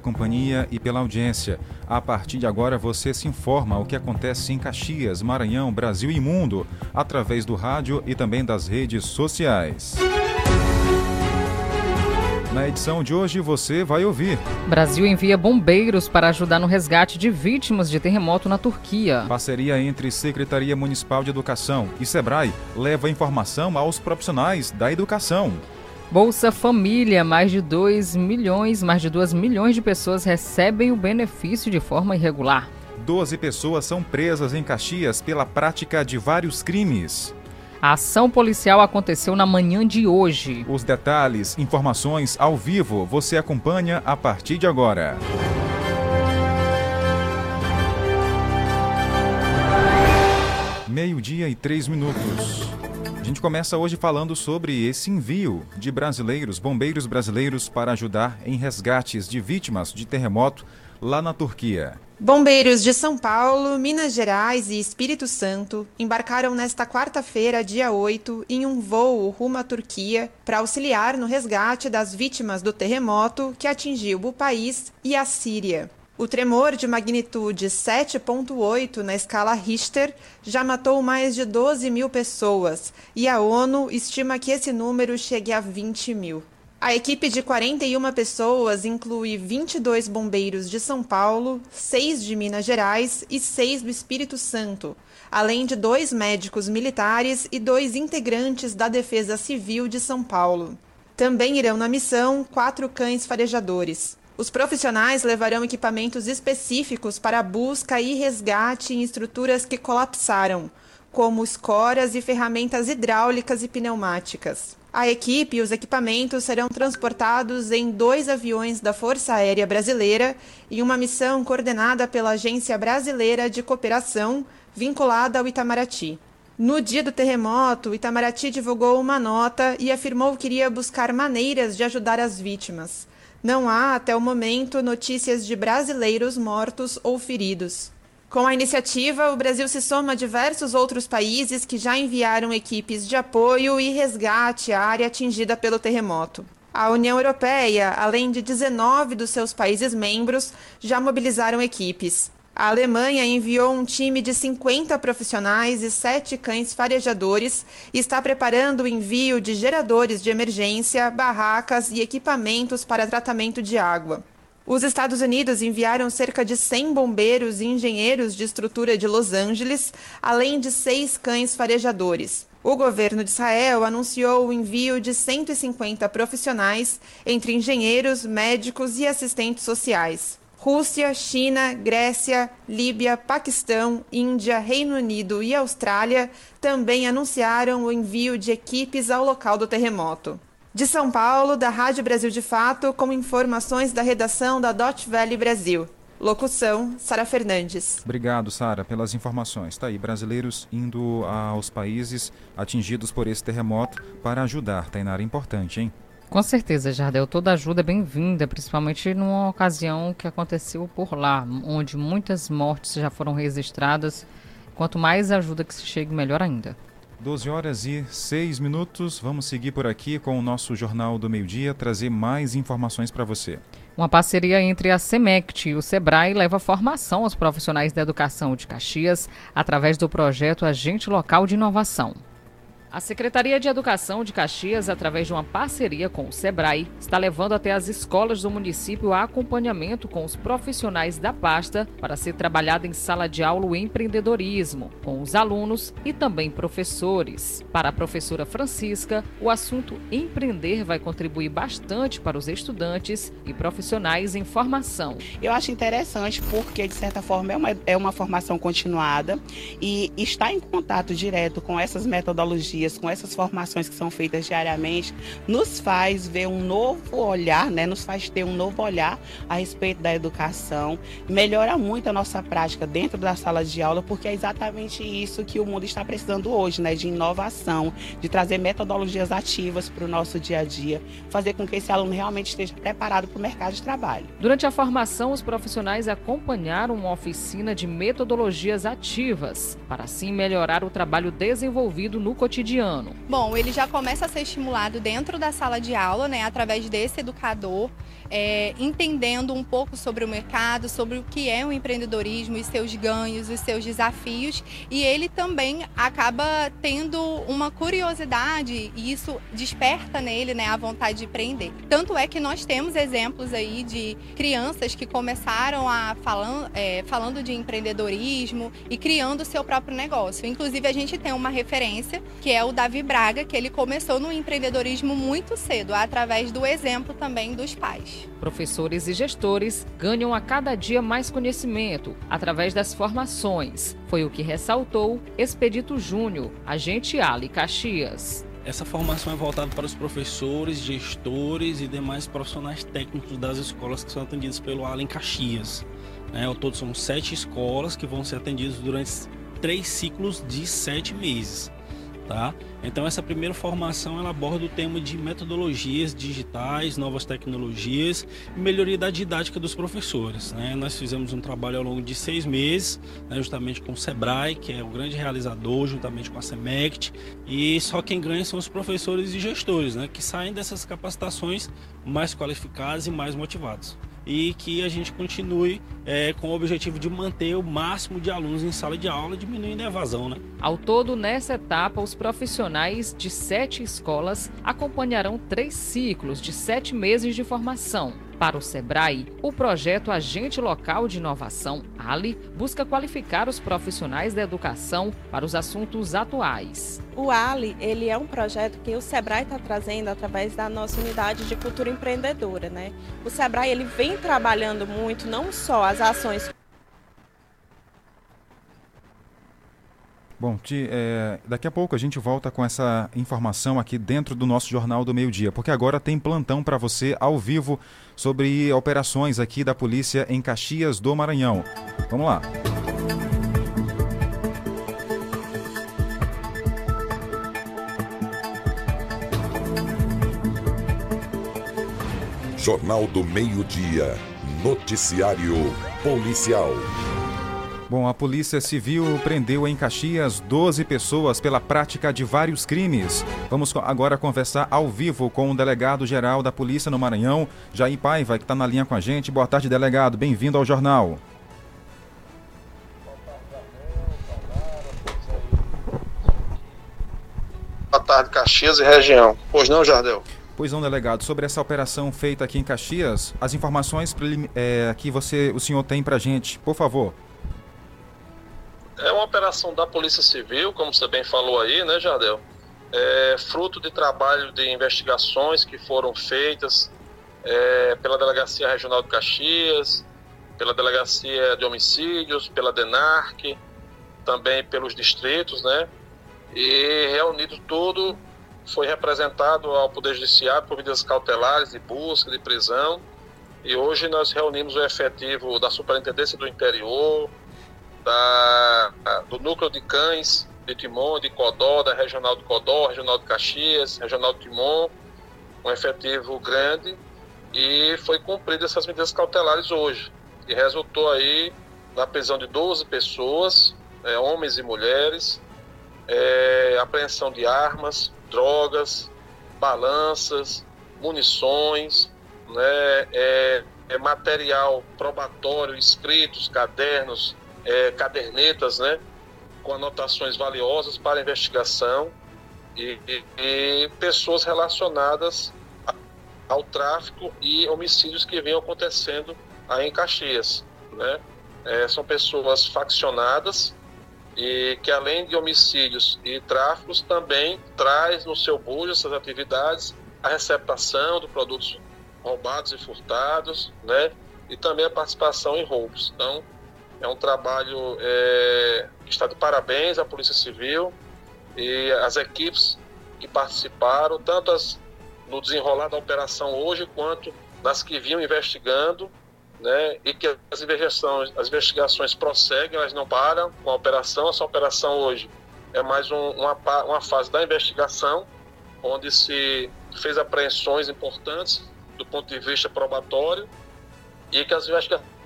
companhia e pela audiência. A partir de agora você se informa o que acontece em Caxias, Maranhão, Brasil e mundo, através do rádio e também das redes sociais. Na edição de hoje você vai ouvir. Brasil envia bombeiros para ajudar no resgate de vítimas de terremoto na Turquia. Parceria entre Secretaria Municipal de Educação e Sebrae leva informação aos profissionais da educação. Bolsa Família, mais de 2 milhões, mais de 2 milhões de pessoas recebem o benefício de forma irregular. 12 pessoas são presas em Caxias pela prática de vários crimes. A ação policial aconteceu na manhã de hoje. Os detalhes, informações ao vivo, você acompanha a partir de agora. Meio-dia e três minutos. A gente começa hoje falando sobre esse envio de brasileiros, bombeiros brasileiros, para ajudar em resgates de vítimas de terremoto lá na Turquia. Bombeiros de São Paulo, Minas Gerais e Espírito Santo embarcaram nesta quarta-feira, dia 8, em um voo rumo à Turquia para auxiliar no resgate das vítimas do terremoto que atingiu o país e a Síria. O tremor de magnitude 7,8 na escala Richter já matou mais de 12 mil pessoas e a ONU estima que esse número chegue a 20 mil. A equipe de 41 pessoas inclui 22 bombeiros de São Paulo, 6 de Minas Gerais e 6 do Espírito Santo, além de dois médicos militares e dois integrantes da Defesa Civil de São Paulo. Também irão na missão quatro cães farejadores. Os profissionais levarão equipamentos específicos para busca e resgate em estruturas que colapsaram, como escoras e ferramentas hidráulicas e pneumáticas. A equipe e os equipamentos serão transportados em dois aviões da Força Aérea Brasileira em uma missão coordenada pela Agência Brasileira de Cooperação, vinculada ao Itamaraty. No dia do terremoto, Itamaraty divulgou uma nota e afirmou que iria buscar maneiras de ajudar as vítimas. Não há, até o momento, notícias de brasileiros mortos ou feridos. Com a iniciativa, o Brasil se soma a diversos outros países que já enviaram equipes de apoio e resgate à área atingida pelo terremoto. A União Europeia, além de 19 dos seus países membros, já mobilizaram equipes. A Alemanha enviou um time de 50 profissionais e 7 cães farejadores e está preparando o envio de geradores de emergência, barracas e equipamentos para tratamento de água. Os Estados Unidos enviaram cerca de 100 bombeiros e engenheiros de estrutura de Los Angeles, além de seis cães farejadores. O governo de Israel anunciou o envio de 150 profissionais, entre engenheiros, médicos e assistentes sociais. Rússia, China, Grécia, Líbia, Paquistão, Índia, Reino Unido e Austrália também anunciaram o envio de equipes ao local do terremoto. De São Paulo, da Rádio Brasil de Fato, com informações da redação da Dot Valley Brasil. Locução, Sara Fernandes. Obrigado, Sara, pelas informações. Está aí, brasileiros indo aos países atingidos por esse terremoto para ajudar. Tainara, importante, hein? Com certeza, Jardel. Toda ajuda é bem-vinda, principalmente numa ocasião que aconteceu por lá, onde muitas mortes já foram registradas. Quanto mais ajuda que se chegue, melhor ainda. 12 horas e 6 minutos. Vamos seguir por aqui com o nosso Jornal do Meio-Dia, trazer mais informações para você. Uma parceria entre a SEMECT e o SEBRAE leva formação aos profissionais da educação de Caxias através do projeto Agente Local de Inovação. A Secretaria de Educação de Caxias, através de uma parceria com o SEBRAE, está levando até as escolas do município a acompanhamento com os profissionais da pasta para ser trabalhado em sala de aula o empreendedorismo, com os alunos e também professores. Para a professora Francisca, o assunto empreender vai contribuir bastante para os estudantes e profissionais em formação. Eu acho interessante porque, de certa forma, é uma, é uma formação continuada e está em contato direto com essas metodologias dias, com essas formações que são feitas diariamente, nos faz ver um novo olhar, né? nos faz ter um novo olhar a respeito da educação, melhora muito a nossa prática dentro da sala de aula, porque é exatamente isso que o mundo está precisando hoje, né? de inovação, de trazer metodologias ativas para o nosso dia a dia, fazer com que esse aluno realmente esteja preparado para o mercado de trabalho. Durante a formação, os profissionais acompanharam uma oficina de metodologias ativas, para assim melhorar o trabalho desenvolvido no cotidiano cotidiano. Bom, ele já começa a ser estimulado dentro da sala de aula, né, através desse educador é, entendendo um pouco sobre o mercado, sobre o que é o empreendedorismo e seus ganhos, os seus desafios. E ele também acaba tendo uma curiosidade e isso desperta nele né, a vontade de empreender. Tanto é que nós temos exemplos aí de crianças que começaram a falando, é, falando de empreendedorismo e criando o seu próprio negócio. Inclusive, a gente tem uma referência que é o Davi Braga, que ele começou no empreendedorismo muito cedo, através do exemplo também dos pais. Professores e gestores ganham a cada dia mais conhecimento através das formações. Foi o que ressaltou Expedito Júnior, agente Ali Caxias. Essa formação é voltada para os professores, gestores e demais profissionais técnicos das escolas que são atendidos pelo Allen Caxias. É, ao todo são sete escolas que vão ser atendidas durante três ciclos de sete meses. Tá? Então essa primeira formação ela aborda o tema de metodologias digitais, novas tecnologias e melhoria da didática dos professores. Né? Nós fizemos um trabalho ao longo de seis meses, né, justamente com o Sebrae, que é o grande realizador, juntamente com a Semect, e só quem ganha são os professores e gestores, né, que saem dessas capacitações mais qualificados e mais motivados e que a gente continue é, com o objetivo de manter o máximo de alunos em sala de aula, diminuindo a evasão. Né? Ao todo, nessa etapa, os profissionais de sete escolas acompanharão três ciclos de sete meses de formação para o SEBRAE, o projeto Agente Local de Inovação, ALI, busca qualificar os profissionais da educação para os assuntos atuais. O ALI ele é um projeto que o SEBRAE está trazendo através da nossa unidade de cultura empreendedora. Né? O SEBRAE ele vem trabalhando muito, não só as ações Bom, Ti, é, daqui a pouco a gente volta com essa informação aqui dentro do nosso Jornal do Meio Dia, porque agora tem plantão para você ao vivo sobre operações aqui da polícia em Caxias do Maranhão. Vamos lá. Jornal do Meio Dia. Noticiário Policial. Bom, a Polícia Civil prendeu em Caxias 12 pessoas pela prática de vários crimes. Vamos agora conversar ao vivo com o delegado-geral da Polícia no Maranhão, Jair Paiva, que está na linha com a gente. Boa tarde, delegado. Bem-vindo ao jornal. Boa tarde, Caxias e região. Pois não, Jardel? Pois não, delegado. Sobre essa operação feita aqui em Caxias, as informações é, que você, o senhor tem para a gente, por favor. É uma operação da Polícia Civil, como você bem falou aí, né, Jardel? É fruto de trabalho de investigações que foram feitas é, pela Delegacia Regional de Caxias, pela Delegacia de Homicídios, pela DENARC, também pelos distritos, né? E reunido tudo, foi representado ao Poder Judiciário por medidas cautelares de busca, de prisão. E hoje nós reunimos o efetivo da Superintendência do Interior, da, do núcleo de cães de Timon, de Codó, da Regional de Codó, Regional de Caxias, Regional de Timon, um efetivo grande, e foi cumprida essas medidas cautelares hoje. E resultou aí na prisão de 12 pessoas, é, homens e mulheres, é, apreensão de armas, drogas, balanças, munições, né, é, é material probatório, escritos, cadernos, é, cadernetas, né, com anotações valiosas para investigação e, e, e pessoas relacionadas ao tráfico e homicídios que vêm acontecendo aí em Caxias, né? É, são pessoas faccionadas e que além de homicídios e tráficos também traz no seu bujo essas atividades a receptação de produtos roubados e furtados, né? E também a participação em roubos. Então, é um trabalho é, que está de parabéns à Polícia Civil e as equipes que participaram, tanto as, no desenrolar da operação hoje, quanto nas que vinham investigando, né, e que as investigações, as investigações prosseguem, elas não param com a operação. Essa operação hoje é mais um, uma, uma fase da investigação, onde se fez apreensões importantes do ponto de vista probatório e que as investigações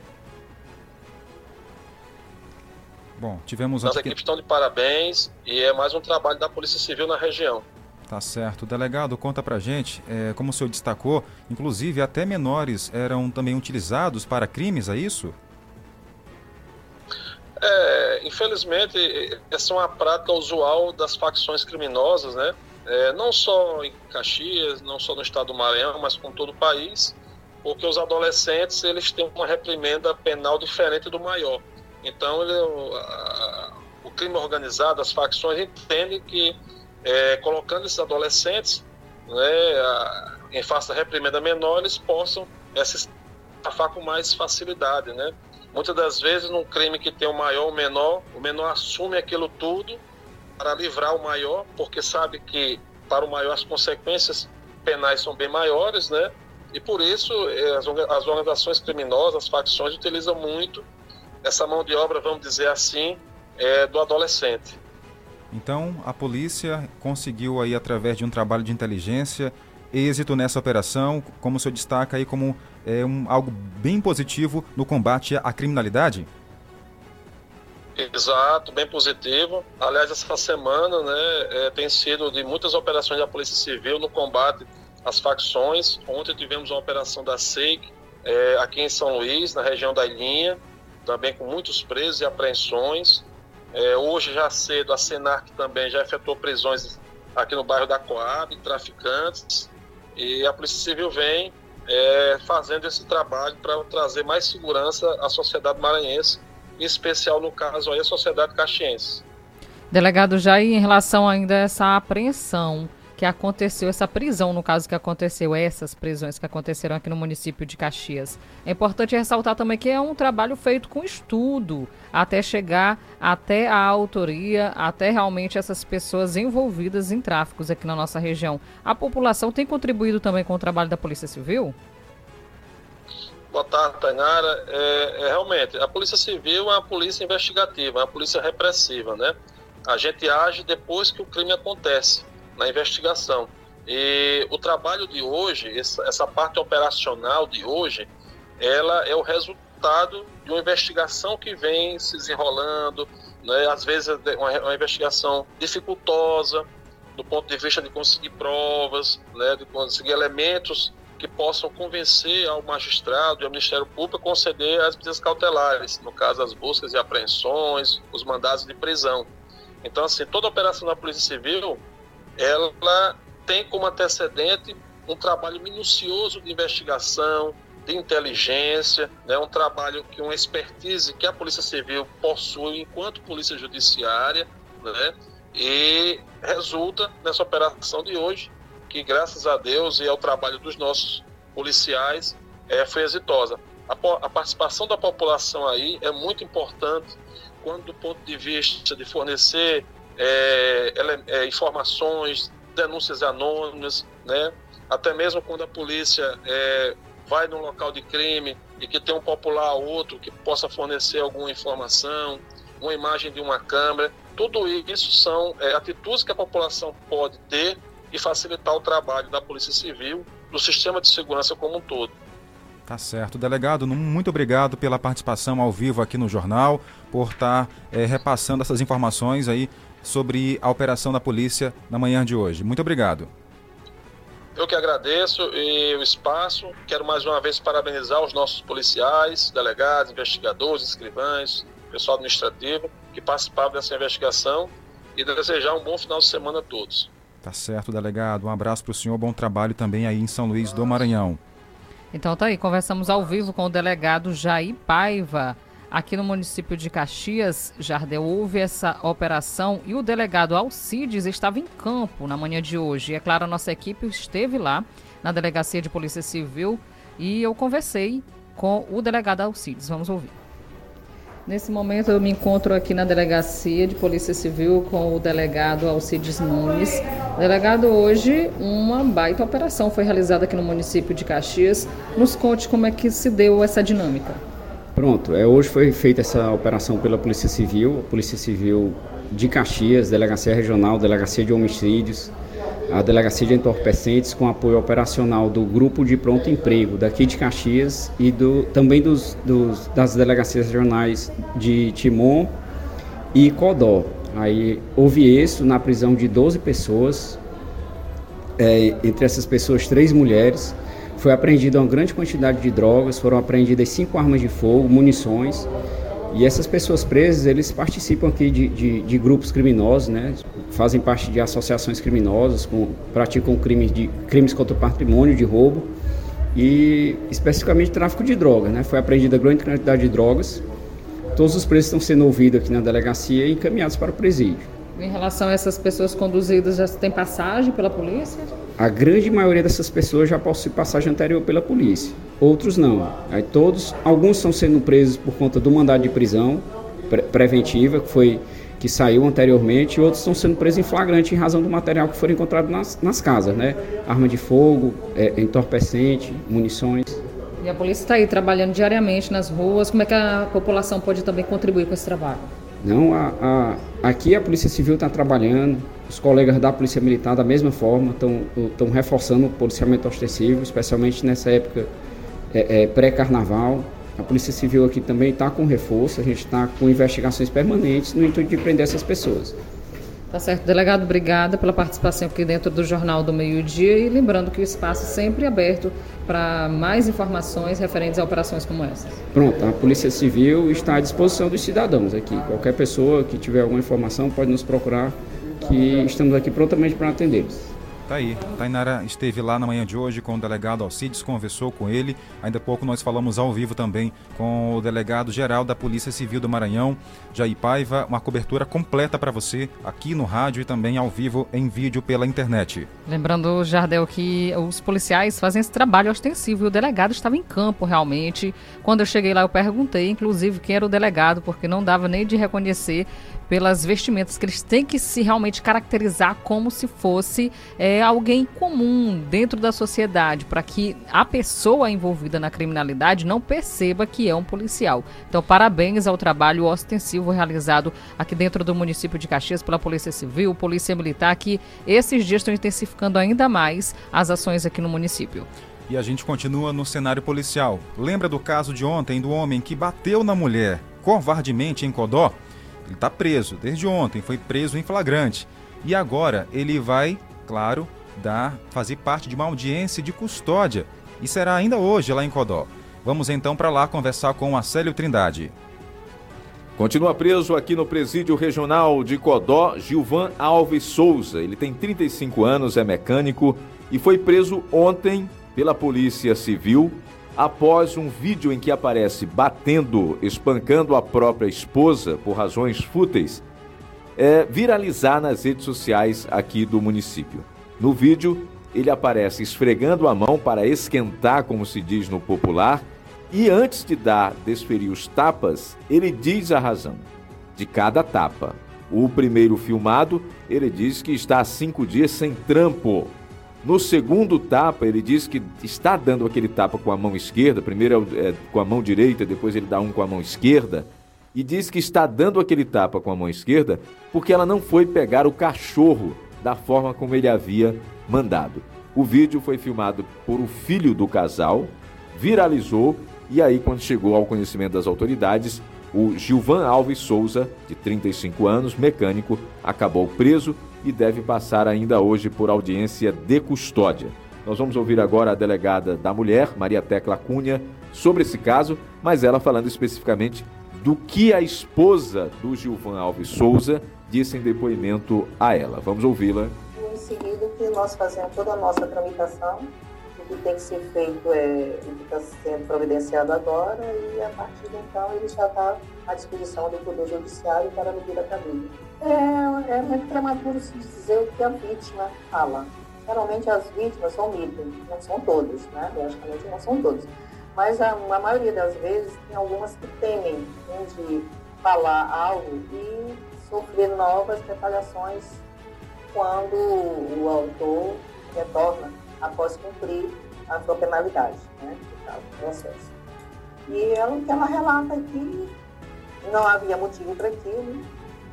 Bom, tivemos... As equipes estão de parabéns e é mais um trabalho da Polícia Civil na região. Tá certo. Delegado, conta pra gente, é, como o senhor destacou, inclusive até menores eram também utilizados para crimes, é isso? É, infelizmente, essa é uma prática usual das facções criminosas, né? É, não só em Caxias, não só no estado do Maranhão, mas com todo o país, porque os adolescentes eles têm uma reprimenda penal diferente do maior. Então, ele, o, a, o crime organizado, as facções entendem que é, colocando esses adolescentes né, a, em face da reprimenda menor, eles possam se estafar com mais facilidade, né? Muitas das vezes, num crime que tem o maior ou o menor, o menor assume aquilo tudo para livrar o maior, porque sabe que para o maior as consequências penais são bem maiores, né? E por isso eh, as organizações criminosas, as facções utilizam muito essa mão de obra, vamos dizer assim, é, do adolescente. Então, a polícia conseguiu aí através de um trabalho de inteligência êxito nessa operação, como o senhor destaca aí como é, um, algo bem positivo no combate à criminalidade? Exato, bem positivo. Aliás, essa semana né, é, tem sido de muitas operações da Polícia Civil no combate às facções. Ontem tivemos uma operação da SEIC é, aqui em São Luís, na região da Ilhinha, também com muitos presos e apreensões. É, hoje, já cedo, a Senarc também já efetuou prisões aqui no bairro da Coab, traficantes. E a Polícia Civil vem é, fazendo esse trabalho para trazer mais segurança à sociedade maranhense, em especial no caso aí a sociedade caxiense. Delegado Jair, em relação ainda a essa apreensão que aconteceu, essa prisão, no caso que aconteceu, essas prisões que aconteceram aqui no município de Caxias. É importante ressaltar também que é um trabalho feito com estudo, até chegar até a autoria, até realmente essas pessoas envolvidas em tráficos aqui na nossa região. A população tem contribuído também com o trabalho da Polícia Civil? Boa tarde, Tainara. É, é, realmente, a Polícia Civil é uma polícia investigativa, é uma polícia repressiva, né? A gente age depois que o crime acontece na investigação. E o trabalho de hoje, essa parte operacional de hoje, ela é o resultado de uma investigação que vem se desenrolando, né? às vezes é uma, investigação dificultosa do ponto de vista de conseguir provas, né? de conseguir elementos que possam convencer ao magistrado e ao Ministério Público a conceder as medidas cautelares, no caso as buscas e apreensões, os mandados de prisão. Então, assim, toda operação da Polícia Civil ela tem como antecedente um trabalho minucioso de investigação, de inteligência, né, um trabalho que uma expertise que a Polícia Civil possui enquanto Polícia Judiciária, né, e resulta nessa operação de hoje, que graças a Deus e ao trabalho dos nossos policiais é, foi exitosa. A, a participação da população aí é muito importante quando do ponto de vista de fornecer é, é, informações, denúncias anônimas, né? até mesmo quando a polícia é, vai num local de crime e que tem um popular outro que possa fornecer alguma informação, uma imagem de uma câmera, tudo isso são é, atitudes que a população pode ter e facilitar o trabalho da Polícia Civil, do sistema de segurança como um todo. Tá certo. Delegado, muito obrigado pela participação ao vivo aqui no jornal, por estar é, repassando essas informações aí sobre a operação da polícia na manhã de hoje. Muito obrigado. Eu que agradeço e o espaço. Quero mais uma vez parabenizar os nossos policiais, delegados, investigadores, escrivães, pessoal administrativo que participaram dessa investigação e desejar um bom final de semana a todos. Tá certo, delegado. Um abraço para o senhor, bom trabalho também aí em São Luís do Maranhão. Então tá aí, conversamos ao vivo com o delegado Jair Paiva. Aqui no município de Caxias, Jardel, houve essa operação e o delegado Alcides estava em campo na manhã de hoje. E é claro, a nossa equipe esteve lá na Delegacia de Polícia Civil e eu conversei com o delegado Alcides. Vamos ouvir. Nesse momento eu me encontro aqui na Delegacia de Polícia Civil com o delegado Alcides Nunes. Delegado, hoje uma baita operação foi realizada aqui no município de Caxias. Nos conte como é que se deu essa dinâmica. Pronto, é, hoje foi feita essa operação pela Polícia Civil, a Polícia Civil de Caxias, Delegacia Regional, Delegacia de Homicídios, a Delegacia de Entorpecentes, com apoio operacional do Grupo de Pronto Emprego daqui de Caxias e do, também dos, dos, das delegacias regionais de Timon e Codó. Aí houve isso na prisão de 12 pessoas, é, entre essas pessoas, três mulheres. Foi apreendida uma grande quantidade de drogas, foram apreendidas cinco armas de fogo, munições. E essas pessoas presas, eles participam aqui de, de, de grupos criminosos, né? fazem parte de associações criminosas, com, praticam crimes, de, crimes contra o patrimônio, de roubo e especificamente tráfico de drogas. Né? Foi apreendida grande quantidade de drogas. Todos os presos estão sendo ouvidos aqui na delegacia e encaminhados para o presídio. Em relação a essas pessoas conduzidas, já tem passagem pela polícia? A grande maioria dessas pessoas já possui passagem anterior pela polícia, outros não. Aí todos, alguns estão sendo presos por conta do mandado de prisão pre preventiva que foi que saiu anteriormente, e outros estão sendo presos em flagrante em razão do material que foi encontrado nas, nas casas, né? Arma de fogo, é, entorpecente, munições. E a polícia está aí trabalhando diariamente nas ruas. Como é que a população pode também contribuir com esse trabalho? Não, a, a, aqui a Polícia Civil está trabalhando, os colegas da Polícia Militar da mesma forma estão reforçando o policiamento ostensivo, especialmente nessa época é, é, pré-carnaval. A Polícia Civil aqui também está com reforço, a gente está com investigações permanentes no intuito de prender essas pessoas. Tá certo. Delegado, obrigada pela participação aqui dentro do Jornal do Meio Dia e lembrando que o espaço é sempre aberto para mais informações referentes a operações como essa. Pronto, a Polícia Civil está à disposição dos cidadãos aqui. Qualquer pessoa que tiver alguma informação pode nos procurar, que estamos aqui prontamente para atendê-los. Tá aí. Tainara esteve lá na manhã de hoje com o delegado Alcides, conversou com ele. Ainda há pouco nós falamos ao vivo também com o delegado geral da Polícia Civil do Maranhão, Jair Paiva. Uma cobertura completa para você aqui no rádio e também ao vivo em vídeo pela internet. Lembrando, Jardel, que os policiais fazem esse trabalho ostensivo e o delegado estava em campo realmente. Quando eu cheguei lá, eu perguntei, inclusive, quem era o delegado, porque não dava nem de reconhecer pelas vestimentas, que eles têm que se realmente caracterizar como se fosse é, alguém comum dentro da sociedade, para que a pessoa envolvida na criminalidade não perceba que é um policial. Então, parabéns ao trabalho ostensivo realizado aqui dentro do município de Caxias pela Polícia Civil, Polícia Militar, que esses dias estão intensificando ainda mais as ações aqui no município. E a gente continua no cenário policial. Lembra do caso de ontem do homem que bateu na mulher covardemente em Codó? Ele está preso desde ontem, foi preso em flagrante. E agora ele vai, claro, dar, fazer parte de uma audiência de custódia. E será ainda hoje lá em Codó. Vamos então para lá conversar com o Célio Trindade. Continua preso aqui no presídio regional de Codó, Gilvan Alves Souza. Ele tem 35 anos, é mecânico e foi preso ontem pela Polícia Civil após um vídeo em que aparece batendo, espancando a própria esposa por razões fúteis, é, viralizar nas redes sociais aqui do município. No vídeo, ele aparece esfregando a mão para esquentar, como se diz no popular, e antes de dar, desferir os tapas, ele diz a razão de cada tapa. O primeiro filmado, ele diz que está há cinco dias sem trampo no segundo tapa, ele diz que está dando aquele tapa com a mão esquerda, primeiro é, é com a mão direita, depois ele dá um com a mão esquerda, e diz que está dando aquele tapa com a mão esquerda porque ela não foi pegar o cachorro da forma como ele havia mandado. O vídeo foi filmado por o filho do casal, viralizou e aí quando chegou ao conhecimento das autoridades, o Gilvan Alves Souza, de 35 anos, mecânico, acabou preso e deve passar ainda hoje por audiência de custódia. Nós vamos ouvir agora a delegada da mulher, Maria Tecla Cunha, sobre esse caso, mas ela falando especificamente do que a esposa do Gilvan Alves Souza disse em depoimento a ela. Vamos ouvi-la. Em seguida, que nós fazemos toda a nossa tramitação, o que tem que ser feito é o que está sendo providenciado agora, e a partir de então ele já está à disposição do Poder Judiciário para a medida. É, é muito prematuro se dizer o que a vítima fala. Geralmente as vítimas são mitos, não são todas, né? Logicamente não são todas. Mas a, a maioria das vezes tem algumas que temem né, de falar algo e sofrer novas retaliações quando o autor retorna após cumprir a sua penalidade, né? No processo. E ela, que ela relata que não havia motivo para aquilo,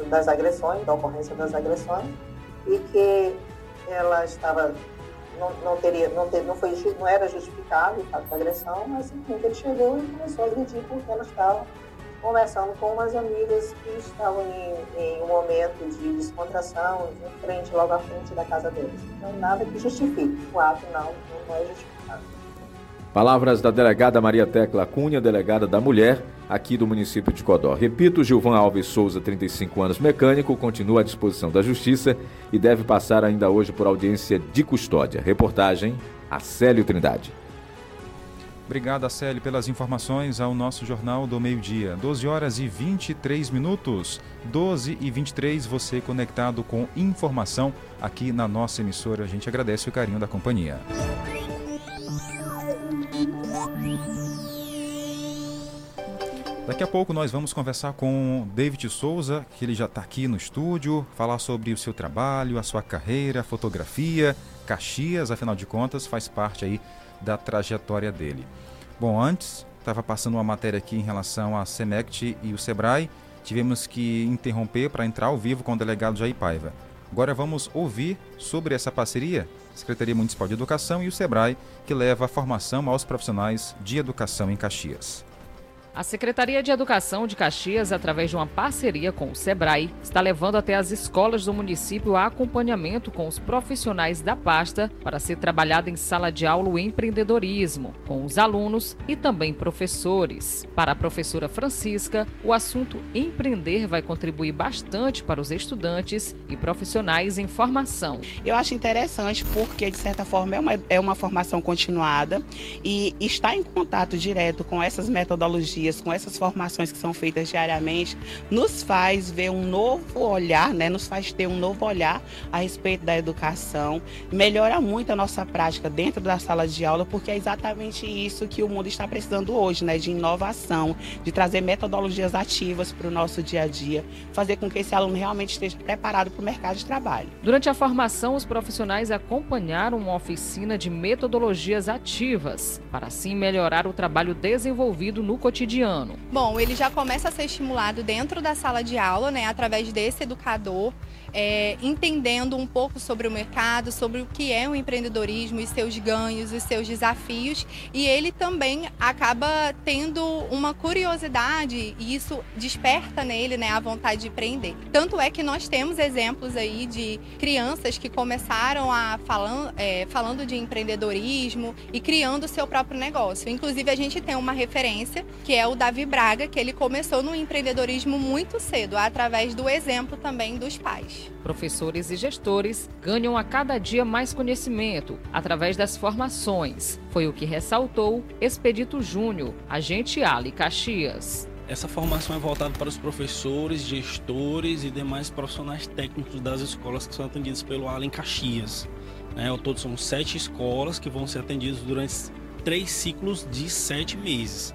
das agressões, da ocorrência das agressões, e que ela estava não, não teria não, ter, não foi não era justificável o fato da agressão, mas simplesmente ele chegou e começou a agredir porque ela estava conversando com umas amigas que estavam em, em um momento de descontração, em frente, logo à frente da casa deles. Então, nada que justifique. O ato não, não é justificado. Palavras da delegada Maria Tecla Cunha, delegada da mulher, aqui do município de Codó. Repito, Gilvan Alves Souza, 35 anos, mecânico, continua à disposição da Justiça e deve passar ainda hoje por audiência de custódia. Reportagem, Acélio Trindade. Obrigado, Acélio, pelas informações ao nosso Jornal do Meio-Dia. 12 horas e 23 minutos. 12 e 23, você conectado com informação aqui na nossa emissora. A gente agradece o carinho da companhia. Daqui a pouco nós vamos conversar com David Souza, que ele já está aqui no estúdio, falar sobre o seu trabalho, a sua carreira, fotografia, Caxias, afinal de contas, faz parte aí da trajetória dele. Bom, antes estava passando uma matéria aqui em relação à Semect e o Sebrae. Tivemos que interromper para entrar ao vivo com o delegado Jair Paiva. Agora vamos ouvir sobre essa parceria, Secretaria Municipal de Educação e o Sebrae, que leva a formação aos profissionais de educação em Caxias. A Secretaria de Educação de Caxias, através de uma parceria com o SEBRAE, está levando até as escolas do município a acompanhamento com os profissionais da pasta para ser trabalhado em sala de aula o empreendedorismo, com os alunos e também professores. Para a professora Francisca, o assunto empreender vai contribuir bastante para os estudantes e profissionais em formação. Eu acho interessante porque, de certa forma, é uma, é uma formação continuada e está em contato direto com essas metodologias com essas formações que são feitas diariamente, nos faz ver um novo olhar, né? nos faz ter um novo olhar a respeito da educação, melhora muito a nossa prática dentro da sala de aula, porque é exatamente isso que o mundo está precisando hoje, né? de inovação, de trazer metodologias ativas para o nosso dia a dia, fazer com que esse aluno realmente esteja preparado para o mercado de trabalho. Durante a formação, os profissionais acompanharam uma oficina de metodologias ativas, para assim melhorar o trabalho desenvolvido no cotidiano cotidiano? Bom, ele já começa a ser estimulado dentro da sala de aula, né, através desse educador é, entendendo um pouco sobre o mercado, sobre o que é o empreendedorismo e seus ganhos e seus desafios. E ele também acaba tendo uma curiosidade e isso desperta nele né, a vontade de empreender. Tanto é que nós temos exemplos aí de crianças que começaram a falando, é, falando de empreendedorismo e criando o seu próprio negócio. Inclusive, a gente tem uma referência que é o Davi Braga, que ele começou no empreendedorismo muito cedo, através do exemplo também dos pais. Professores e gestores ganham a cada dia mais conhecimento através das formações. Foi o que ressaltou Expedito Júnior, agente Ali Caxias. Essa formação é voltada para os professores, gestores e demais profissionais técnicos das escolas que são atendidas pelo Allen Caxias. É, ao todo são sete escolas que vão ser atendidas durante três ciclos de sete meses.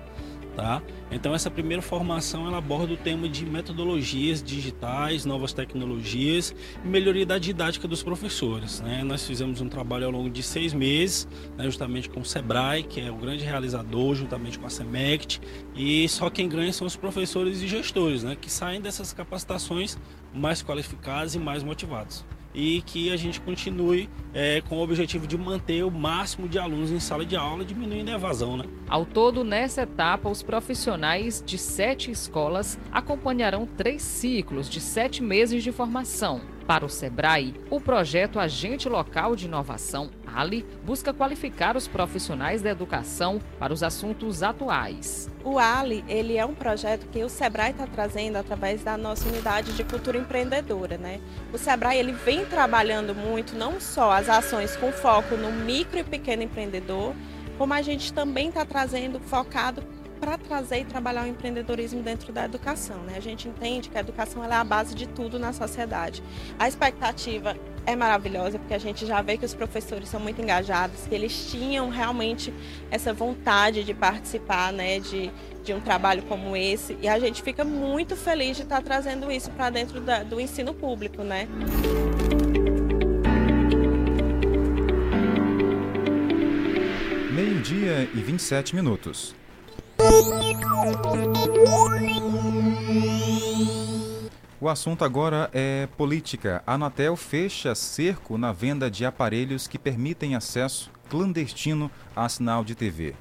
Tá? Então essa primeira formação ela aborda o tema de metodologias digitais, novas tecnologias e melhoria da didática dos professores. Né? Nós fizemos um trabalho ao longo de seis meses, né, justamente com o Sebrae, que é o grande realizador, juntamente com a Semect, e só quem ganha são os professores e gestores, né, que saem dessas capacitações mais qualificados e mais motivados e que a gente continue é, com o objetivo de manter o máximo de alunos em sala de aula, diminuindo a evasão. Né? Ao todo, nessa etapa, os profissionais de sete escolas acompanharão três ciclos de sete meses de formação. Para o SEBRAE, o projeto Agente Local de Inovação, ALI, busca qualificar os profissionais da educação para os assuntos atuais. O ALI ele é um projeto que o SEBRAE está trazendo através da nossa unidade de cultura empreendedora. Né? O SEBRAE ele vem trabalhando muito não só as ações com foco no micro e pequeno empreendedor, como a gente também está trazendo focado para trazer e trabalhar o empreendedorismo dentro da educação. Né? A gente entende que a educação é a base de tudo na sociedade. A expectativa é maravilhosa, porque a gente já vê que os professores são muito engajados, que eles tinham realmente essa vontade de participar né, de, de um trabalho como esse. E a gente fica muito feliz de estar trazendo isso para dentro da, do ensino público. Né? Meio-dia e 27 minutos. O assunto agora é política. A Anatel fecha cerco na venda de aparelhos que permitem acesso clandestino a sinal de TV.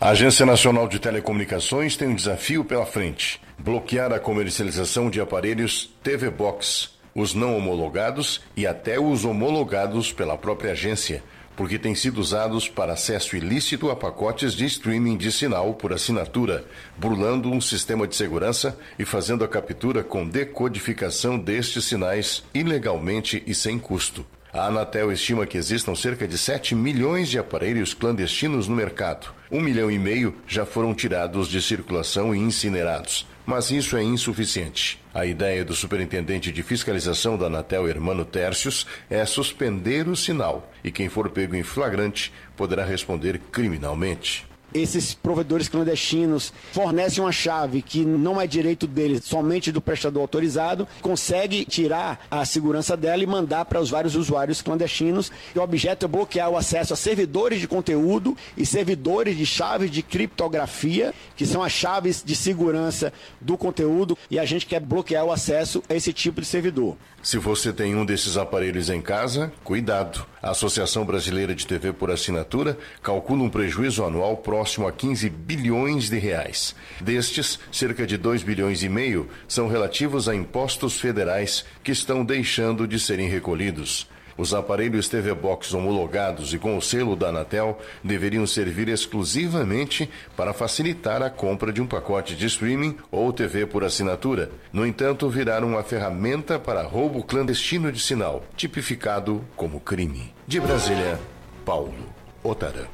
A Agência Nacional de Telecomunicações tem um desafio pela frente: bloquear a comercialização de aparelhos TV Box, os não homologados e até os homologados pela própria agência, porque têm sido usados para acesso ilícito a pacotes de streaming de sinal por assinatura, burlando um sistema de segurança e fazendo a captura com decodificação destes sinais ilegalmente e sem custo. A Anatel estima que existam cerca de 7 milhões de aparelhos clandestinos no mercado. Um milhão e meio já foram tirados de circulação e incinerados. Mas isso é insuficiente. A ideia do superintendente de fiscalização da Anatel, Hermano Tércios, é suspender o sinal e quem for pego em flagrante poderá responder criminalmente esses provedores clandestinos fornecem uma chave que não é direito deles, somente do prestador autorizado, consegue tirar a segurança dela e mandar para os vários usuários clandestinos. E o objeto é bloquear o acesso a servidores de conteúdo e servidores de chaves de criptografia, que são as chaves de segurança do conteúdo, e a gente quer bloquear o acesso a esse tipo de servidor. Se você tem um desses aparelhos em casa, cuidado. A Associação Brasileira de TV por Assinatura calcula um prejuízo anual próximo a 15 bilhões de reais. Destes, cerca de 2 bilhões e meio são relativos a impostos federais que estão deixando de serem recolhidos. Os aparelhos TV Box homologados e com o selo da Anatel deveriam servir exclusivamente para facilitar a compra de um pacote de streaming ou TV por assinatura. No entanto, viraram uma ferramenta para roubo clandestino de sinal, tipificado como crime. De Brasília, Paulo Otara.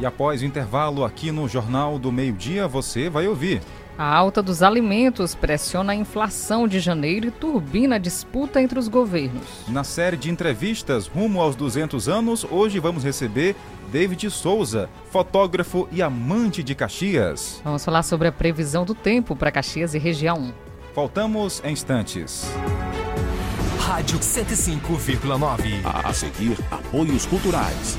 E após o intervalo aqui no Jornal do Meio-Dia, você vai ouvir. A alta dos alimentos pressiona a inflação de janeiro e turbina a disputa entre os governos. Na série de entrevistas rumo aos 200 anos, hoje vamos receber David Souza, fotógrafo e amante de Caxias. Vamos falar sobre a previsão do tempo para Caxias e região. Voltamos em instantes. Rádio 105,9. A seguir, apoios culturais.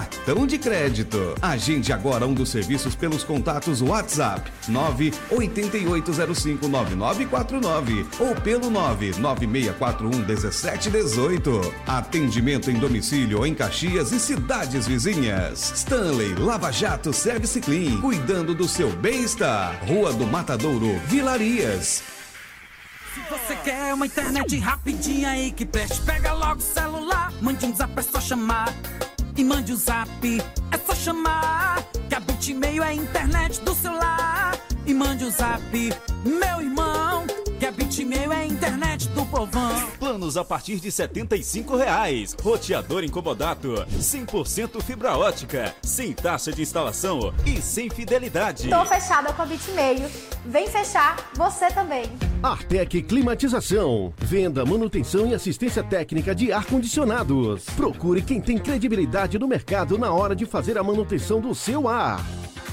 cartão de crédito. Agende agora um dos serviços pelos contatos WhatsApp 988059949 ou pelo 996411718. Atendimento em domicílio em Caxias e cidades vizinhas. Stanley Lava Jato Service Clean, cuidando do seu bem-estar. Rua do Matadouro, Vilarias. Se você quer uma internet rapidinha aí que preste, pega logo o celular, mande um zap, é só chamar e mande o um zap. É só chamar que a Bitmail é a internet do celular. E mande o um zap, meu irmão. A Bitmail é a internet do povão. Planos a partir de R$ reais. Roteador incomodato, 100% fibra ótica, sem taxa de instalação e sem fidelidade. Tô fechada com a Bitmail. Vem fechar você também. Artec Climatização. Venda, manutenção e assistência técnica de ar-condicionados. Procure quem tem credibilidade no mercado na hora de fazer a manutenção do seu ar.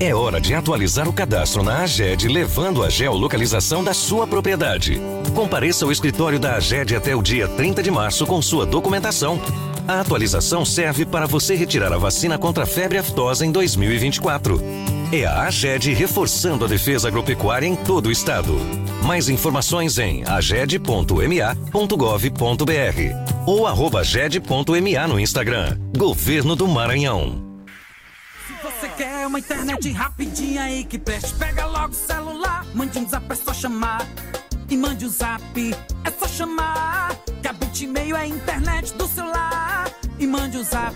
É hora de atualizar o cadastro na AGED, levando a geolocalização da sua propriedade. Compareça ao escritório da AGED até o dia 30 de março com sua documentação. A atualização serve para você retirar a vacina contra a febre aftosa em 2024. É a AGED reforçando a defesa agropecuária em todo o estado. Mais informações em aged.ma.gov.br ou aged.ma no Instagram. Governo do Maranhão. Quer uma internet rapidinha aí que preste? Pega logo o celular, mande um zap, é só chamar. E mande um zap, é só chamar Que a Bitmail é a internet do celular. E mande um zap,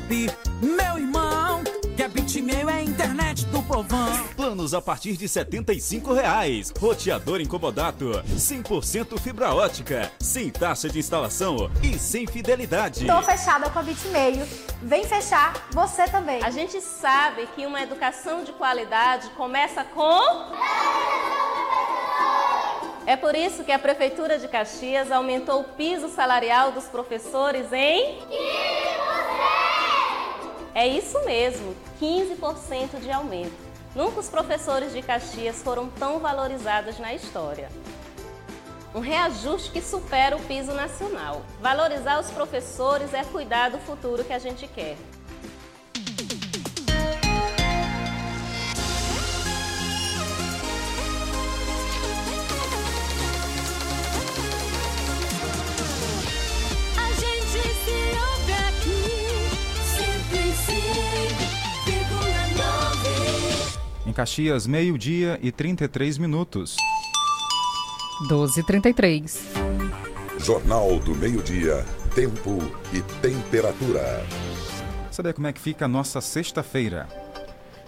meu irmão. Que a Bitmail é a internet do povão. Planos a partir de 75 reais. Roteador incomodato. 100% fibra ótica. Sem taxa de instalação e sem fidelidade. Tô fechada com a Bitmail. Vem fechar você também. A gente sabe que uma educação de qualidade começa com. É por isso que a Prefeitura de Caxias aumentou o piso salarial dos professores em. É isso mesmo, 15% de aumento. Nunca os professores de Caxias foram tão valorizados na história. Um reajuste que supera o piso nacional. Valorizar os professores é cuidar do futuro que a gente quer. Caxias, meio-dia e 33 minutos. 12h33. Jornal do Meio-Dia, Tempo e Temperatura. Saber como é que fica a nossa sexta-feira.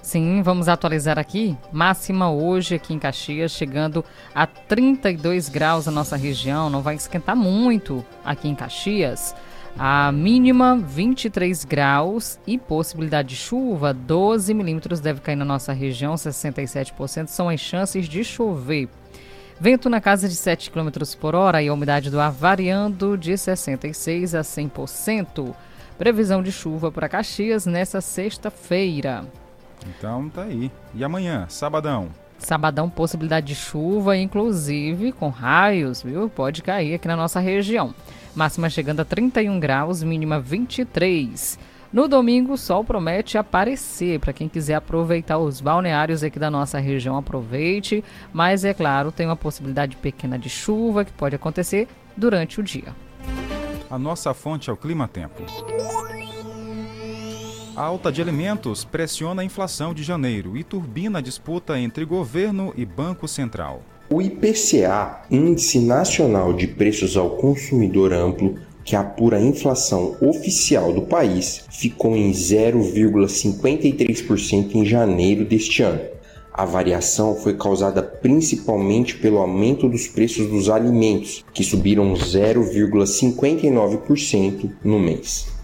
Sim, vamos atualizar aqui. Máxima hoje aqui em Caxias, chegando a 32 graus na nossa região. Não vai esquentar muito aqui em Caxias. A mínima 23 graus e possibilidade de chuva 12 milímetros deve cair na nossa região, 67% são as chances de chover. Vento na casa de 7 km por hora e a umidade do ar variando de 66% a 100%. Previsão de chuva para Caxias nessa sexta-feira. Então tá aí. E amanhã, sabadão? Sabadão, possibilidade de chuva, inclusive com raios, viu? Pode cair aqui na nossa região. Máxima chegando a 31 graus, mínima 23. No domingo, o sol promete aparecer. Para quem quiser aproveitar os balneários aqui da nossa região, aproveite. Mas, é claro, tem uma possibilidade pequena de chuva que pode acontecer durante o dia. A nossa fonte é o Clima Tempo. A alta de alimentos pressiona a inflação de janeiro e turbina a disputa entre governo e Banco Central. O IPCA, Índice Nacional de Preços ao Consumidor Amplo, que apura a inflação oficial do país, ficou em 0,53% em janeiro deste ano. A variação foi causada principalmente pelo aumento dos preços dos alimentos, que subiram 0,59% no mês.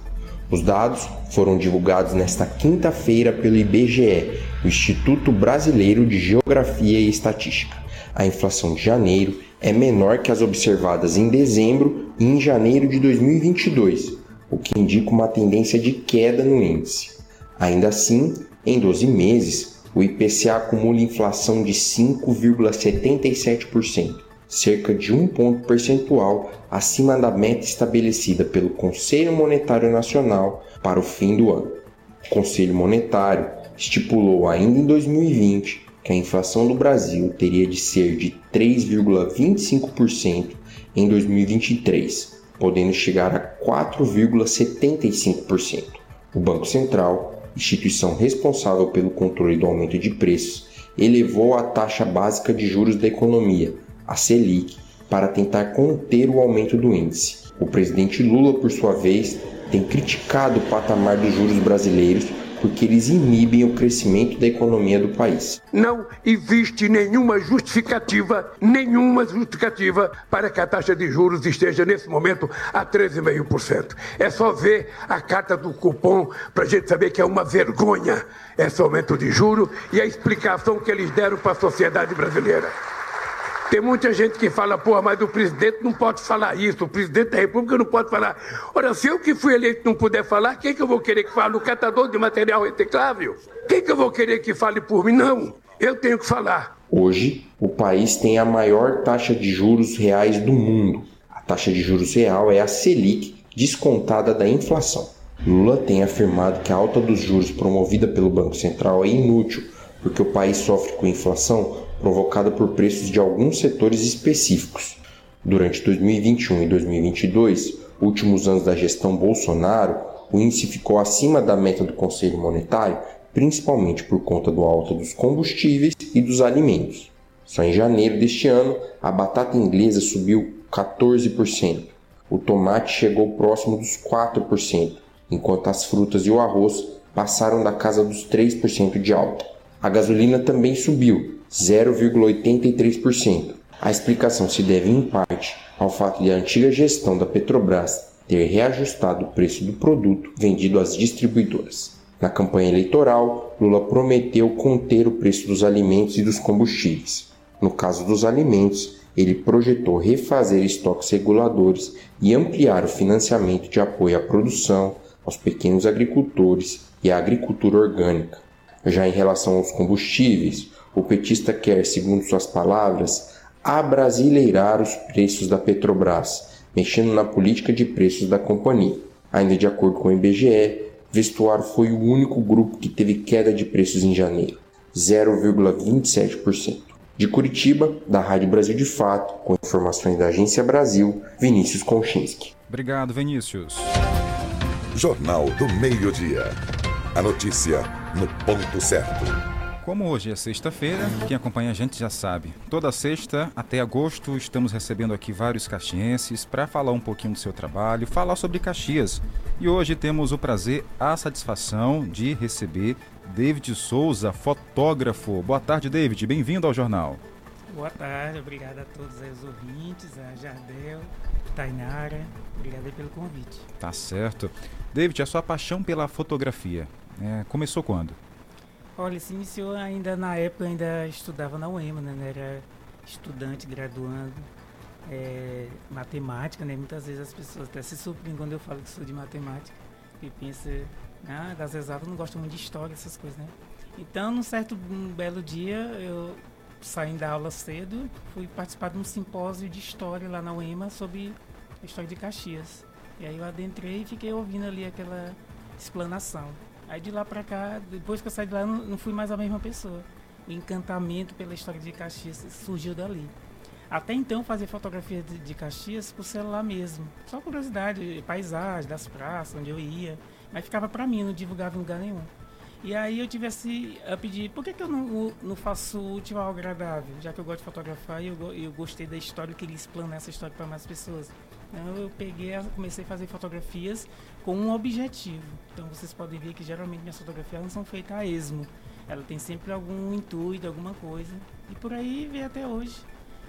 Os dados foram divulgados nesta quinta-feira pelo IBGE, o Instituto Brasileiro de Geografia e Estatística. A inflação de janeiro é menor que as observadas em dezembro e em janeiro de 2022, o que indica uma tendência de queda no índice. Ainda assim, em 12 meses, o IPCA acumula inflação de 5,77%, cerca de um ponto percentual acima da meta estabelecida pelo Conselho Monetário Nacional para o fim do ano. O Conselho Monetário estipulou ainda em 2020 que a inflação do Brasil teria de ser de 3,25% em 2023, podendo chegar a 4,75%. O Banco Central, instituição responsável pelo controle do aumento de preços, elevou a taxa básica de juros da economia, a Selic, para tentar conter o aumento do índice. O presidente Lula, por sua vez, tem criticado o patamar dos juros brasileiros porque eles inibem o crescimento da economia do país. Não existe nenhuma justificativa, nenhuma justificativa para que a taxa de juros esteja nesse momento a 13,5%. É só ver a carta do cupom para a gente saber que é uma vergonha esse aumento de juros e a explicação que eles deram para a sociedade brasileira. Tem muita gente que fala, porra, mas o presidente não pode falar isso, o presidente da República não pode falar. Ora, se eu que fui eleito não puder falar, quem que eu vou querer que fale? O catador de material reciclável? Quem que eu vou querer que fale por mim? Não, eu tenho que falar. Hoje, o país tem a maior taxa de juros reais do mundo. A taxa de juros real é a Selic, descontada da inflação. Lula tem afirmado que a alta dos juros promovida pelo Banco Central é inútil, porque o país sofre com inflação provocada por preços de alguns setores específicos. Durante 2021 e 2022, últimos anos da gestão Bolsonaro, o índice ficou acima da meta do Conselho Monetário, principalmente por conta do alta dos combustíveis e dos alimentos. Só em janeiro deste ano, a batata inglesa subiu 14%, O tomate chegou próximo dos 4%, enquanto as frutas e o arroz passaram da casa dos 3% de alta. A gasolina também subiu, 0,83%. A explicação se deve em parte ao fato de a antiga gestão da Petrobras ter reajustado o preço do produto vendido às distribuidoras. Na campanha eleitoral, Lula prometeu conter o preço dos alimentos e dos combustíveis. No caso dos alimentos, ele projetou refazer estoques reguladores e ampliar o financiamento de apoio à produção, aos pequenos agricultores e à agricultura orgânica. Já em relação aos combustíveis, o petista quer, segundo suas palavras, abrasileirar os preços da Petrobras, mexendo na política de preços da companhia. Ainda de acordo com o IBGE, vestuário foi o único grupo que teve queda de preços em janeiro, 0,27%. De Curitiba, da Rádio Brasil de Fato, com informações da Agência Brasil, Vinícius Konchinski. Obrigado, Vinícius. Jornal do Meio-Dia. A notícia no ponto certo. Como hoje é sexta-feira, quem acompanha a gente já sabe. Toda sexta até agosto estamos recebendo aqui vários caxienses para falar um pouquinho do seu trabalho, falar sobre Caxias. E hoje temos o prazer, a satisfação de receber David Souza, fotógrafo. Boa tarde, David. Bem-vindo ao jornal. Boa tarde, obrigado a todos os ouvintes, a Jardel, Tainara, obrigado pelo convite. Tá certo. David, a sua paixão pela fotografia é, começou quando? Olha, se iniciou ainda na época, ainda estudava na UEMA, né? Era estudante, graduando, é, matemática, né? Muitas vezes as pessoas até se surpreendem quando eu falo que sou de matemática e pensa, ah, das exatas não gosto muito de história, essas coisas, né? Então, num certo um belo dia, eu saindo da aula cedo, fui participar de um simpósio de história lá na UEMA sobre a história de Caxias. E aí eu adentrei e fiquei ouvindo ali aquela explanação. Aí de lá pra cá, depois que eu saí de lá, não, não fui mais a mesma pessoa. O encantamento pela história de Caxias surgiu dali. Até então fazia fotografia de, Caxias por celular mesmo. Só curiosidade, paisagem das praças, onde eu ia. Mas ficava pra mim, não divulgava em lugar nenhum. E aí eu tivesse a pedir, por que, que eu não, não faço útil ao agradável? Já que eu gosto de fotografar e eu, eu gostei da história, eu queria explanar essa história para mais pessoas. Então eu peguei, comecei a fazer fotografias com um objetivo. Então vocês podem ver que geralmente minhas fotografias não são feitas a esmo. Ela tem sempre algum intuito, alguma coisa. E por aí vem até hoje.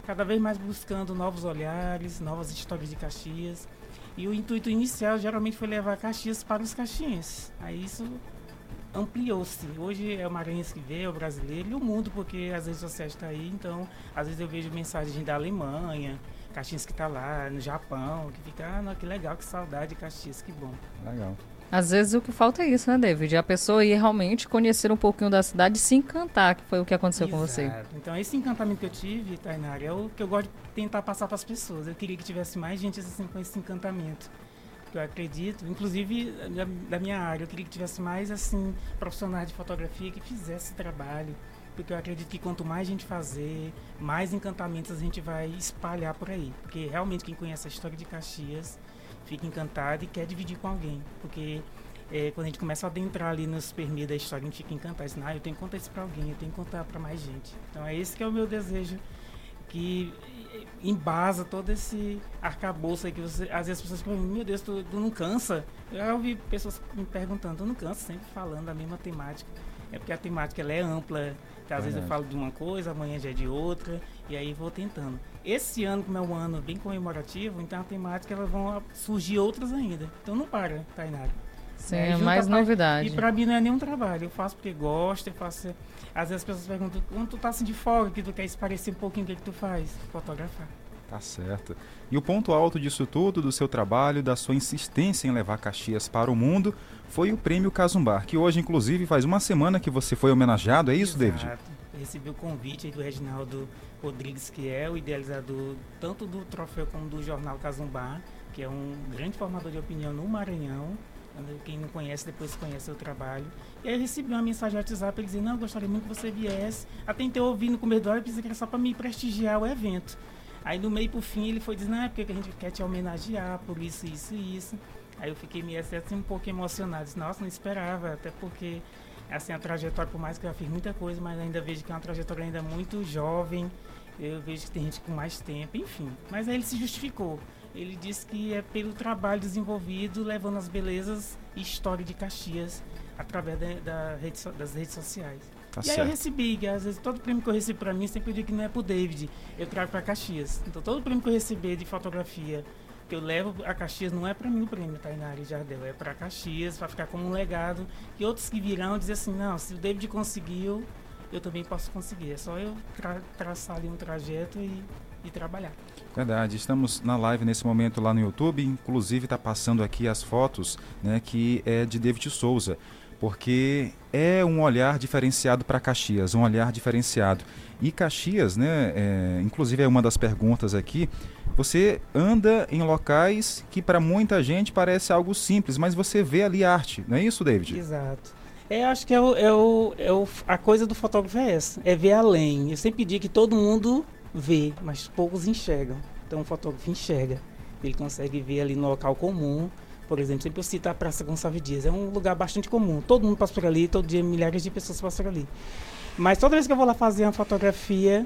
Cada vez mais buscando novos olhares, novas histórias de Caxias. E o intuito inicial geralmente foi levar Caxias para os caxienses. Aí isso ampliou-se. Hoje é o maranhense que vê, é o brasileiro e o mundo, porque as redes sociais estão aí, então às vezes eu vejo mensagens da Alemanha, Caxias que está lá, no Japão, que fica, ah, não, que legal, que saudade de Caxias, que bom. Legal. Às vezes o que falta é isso, né, David? A pessoa ir realmente conhecer um pouquinho da cidade e se encantar, que foi o que aconteceu com você. Exato. Então esse encantamento que eu tive, Tainara, é o que eu gosto de tentar passar para as pessoas. Eu queria que tivesse mais gente assim, com esse encantamento. Porque eu acredito, inclusive da, da minha área, eu queria que tivesse mais assim profissionais de fotografia que fizesse esse trabalho. Porque eu acredito que quanto mais gente fazer, mais encantamentos a gente vai espalhar por aí. Porque realmente quem conhece a história de Caxias fica encantado e quer dividir com alguém. Porque é, quando a gente começa a adentrar ali nos permeios da história, a gente fica encantado. Diz, ah, eu tenho que contar isso para alguém, eu tenho que contar para mais gente. Então é esse que é o meu desejo, que eh, embasa todo esse arcabouço aí que você, às vezes as pessoas perguntam, meu Deus, tu, tu não cansa? Eu ouvi pessoas me perguntando, tu não cansa, sempre falando da mesma temática. É porque a temática ela é ampla, que às vezes eu falo de uma coisa, amanhã já é de outra, e aí vou tentando. Esse ano, como é um ano bem comemorativo, então a temática elas vão surgir outras ainda. Então não para, Tainara. Sim, É, é mais faz- novidade. E pra mim não é nenhum trabalho. Eu faço porque gosto, eu faço. Às vezes as pessoas perguntam, quando tu tá assim de folga, que tu quer se parecer um pouquinho, o que, que tu faz? Fotografar. Tá certo. E o ponto alto disso tudo, do seu trabalho, da sua insistência em levar Caxias para o mundo, foi o Prêmio Casumbar, que hoje, inclusive, faz uma semana que você foi homenageado, é isso, David? Exato. Eu recebi o convite do Reginaldo Rodrigues, que é o idealizador tanto do troféu como do jornal Casumbar, que é um grande formador de opinião no Maranhão. Quem não conhece, depois conhece o trabalho. E aí eu recebi uma mensagem no WhatsApp, ele dizendo, não, eu gostaria muito que você viesse. Até então eu ouvi no começo do hora, eu pensei que era só para me prestigiar o evento. Aí do meio pro fim ele foi dizendo, ah, porque a gente quer te homenagear por isso, isso e isso. Aí eu fiquei meio assim, assim, um pouco emocionado. Disse, Nossa, não esperava, até porque assim, a trajetória, por mais que eu fiz muita coisa, mas ainda vejo que é uma trajetória ainda muito jovem. Eu vejo que tem gente com mais tempo, enfim. Mas aí ele se justificou. Ele disse que é pelo trabalho desenvolvido, levando as belezas e história de Caxias através da, da rede das redes sociais. Tá e aí certo. eu recebi, que às vezes todo prêmio que eu recebo pra mim, sempre eu digo que não é pro David, eu trago pra Caxias. Então todo prêmio que eu receber de fotografia, que eu levo a Caxias, não é pra mim o prêmio, Tainara e Jardel, é pra Caxias, pra ficar como um legado. E outros que virão dizer assim, não, se o David conseguiu, eu também posso conseguir. É só eu tra- traçar ali um trajeto e, e trabalhar. Verdade, estamos na live nesse momento lá no YouTube, inclusive está passando aqui as fotos, né, que é de David Souza, porque é um olhar diferenciado para Caxias, um olhar diferenciado. E Caxias, né, é, inclusive é uma das perguntas aqui, você anda em locais que para muita gente parece algo simples, mas você vê ali arte, não é isso, David? Exato. É, acho que é, o, é, o, é o, a coisa do fotógrafo é essa, é ver além. Eu sempre digo que todo mundo vê, mas poucos enxergam. Então o fotógrafo enxerga. Ele consegue ver ali no local comum. Por exemplo, sempre eu cito a Praça Gonçalves Dias. É um lugar bastante comum. Todo mundo passa por ali, todo dia milhares de pessoas passam por ali. Mas toda vez que eu vou lá fazer uma fotografia,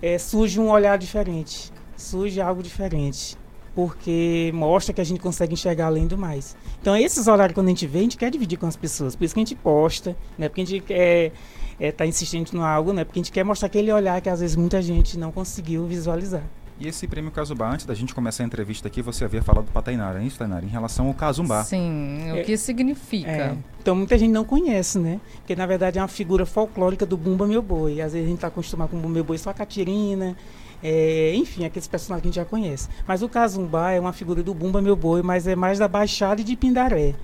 é, surge um olhar diferente. Surge algo diferente. Porque mostra que a gente consegue enxergar além do mais. Então, esses horários, quando a gente vê, a gente quer dividir com as pessoas. Por isso que a gente posta, né? Porque a gente quer estar insistente no algo, né? Porque a gente quer mostrar aquele olhar que às vezes muita gente não conseguiu visualizar. E esse prêmio Casubá, antes da gente começar a entrevista aqui, você havia falado para Tainara, é isso, Tainara? Em relação ao Casumbá. Sim, o É. que significa? É. Então muita gente não conhece, né? Porque na verdade é uma figura folclórica do Bumba Meu Boi. Às vezes a gente está acostumado com o Bumba Meu Boi só a Catirina, é, enfim, aqueles personagens que a gente já conhece. Mas o Cazumbá é uma figura do Bumba Meu Boi, mas é mais da Baixada e de Pindaré.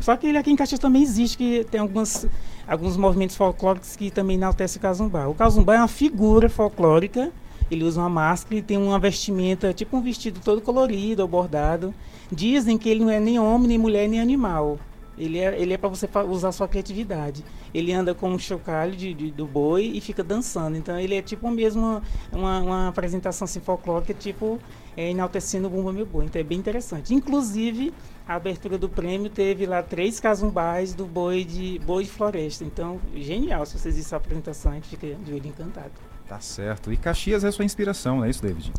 Só que ele aqui em Caxias também existe, que tem algumas, alguns movimentos folclóricos que também enaltecem o Cazumbá. O Cazumbá é uma figura folclórica, ele usa uma máscara e tem uma vestimenta, tipo um vestido todo colorido ou bordado. Dizem que ele não é nem homem, nem mulher, nem animal. Ele é, ele é para você usar sua criatividade. Ele anda com um chocalho de, de- do boi e fica dançando. Então ele é tipo mesmo uma, uma apresentação assim, folclórica, tipo é, enaltecendo o Bumba Meu Boi. Então é bem interessante. Inclusive, a abertura do prêmio teve lá três casumbais do boi de boi de floresta. Então, genial. Se vocês viram essa apresentação, a gente fica de olho encantado. Tá certo. E Caxias é sua inspiração, não é isso, David?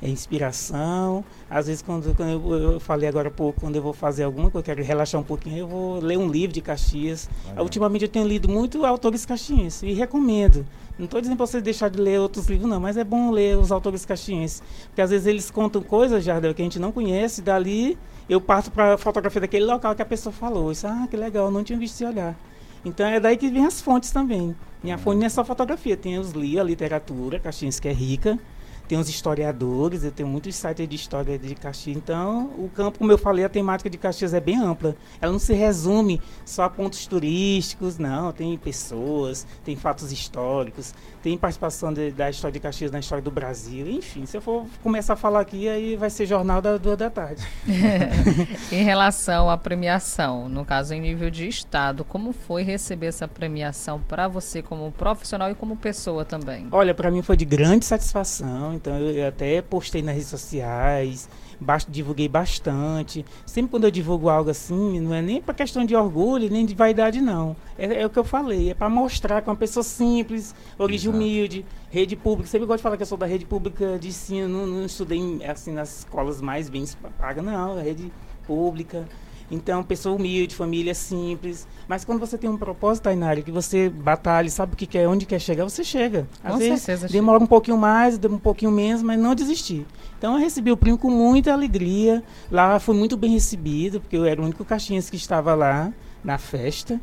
é inspiração. Às vezes, quando, quando eu, eu falei agora pouco, quando eu vou fazer alguma coisa, eu quero relaxar um pouquinho, eu vou ler um livro de Caxias. Legal. Ultimamente eu tenho lido muito autores caxienses e recomendo. Não estou dizendo para você deixar de ler outros livros, não, mas é bom ler os autores caxienses. Porque às vezes eles contam coisas, Jardel, que a gente não conhece, dali eu parto para a fotografia daquele local que a pessoa falou. Isso, ah, que legal, não tinha visto esse olhar. Então é daí que vem as fontes também. Não é só fotografia, tem os livros, a literatura, Caxias que é rica, tem os historiadores, eu tenho muitos sites de história de Caxias. Então, o campo, como eu falei, a temática de Caxias é bem ampla. Ela não se resume só a pontos turísticos, não. Tem pessoas, tem fatos históricos, tem participação de- da história de Caxias na história do Brasil. Enfim, se eu for começar a falar aqui, aí vai ser jornal da duas da tarde. em relação à premiação, no caso em nível de estado, como foi receber essa premiação para você como profissional e como pessoa também? Olha, para mim foi de grande satisfação. Então eu, eu até postei nas redes sociais, bas- divulguei bastante. Sempre quando eu divulgo algo assim, não é nem para questão de orgulho, nem de vaidade, não. É, é o que eu falei, é para mostrar que é uma pessoa simples, origem humilde, rede pública. Sempre gosto de falar que eu sou da rede pública de ensino, não, não estudei assim nas escolas mais bem pagas, não, é rede pública. Então, pessoa humilde, família simples. Mas quando você tem um propósito, Tainari, que você batalha, sabe o que quer, onde quer chegar, você chega. Às Com vezes certeza demora um pouquinho mais, demora um pouquinho menos, mas não desistir. Então eu recebi o prêmio com muita alegria. Lá fui muito bem recebido, porque eu era o único caixinhas que estava lá na festa.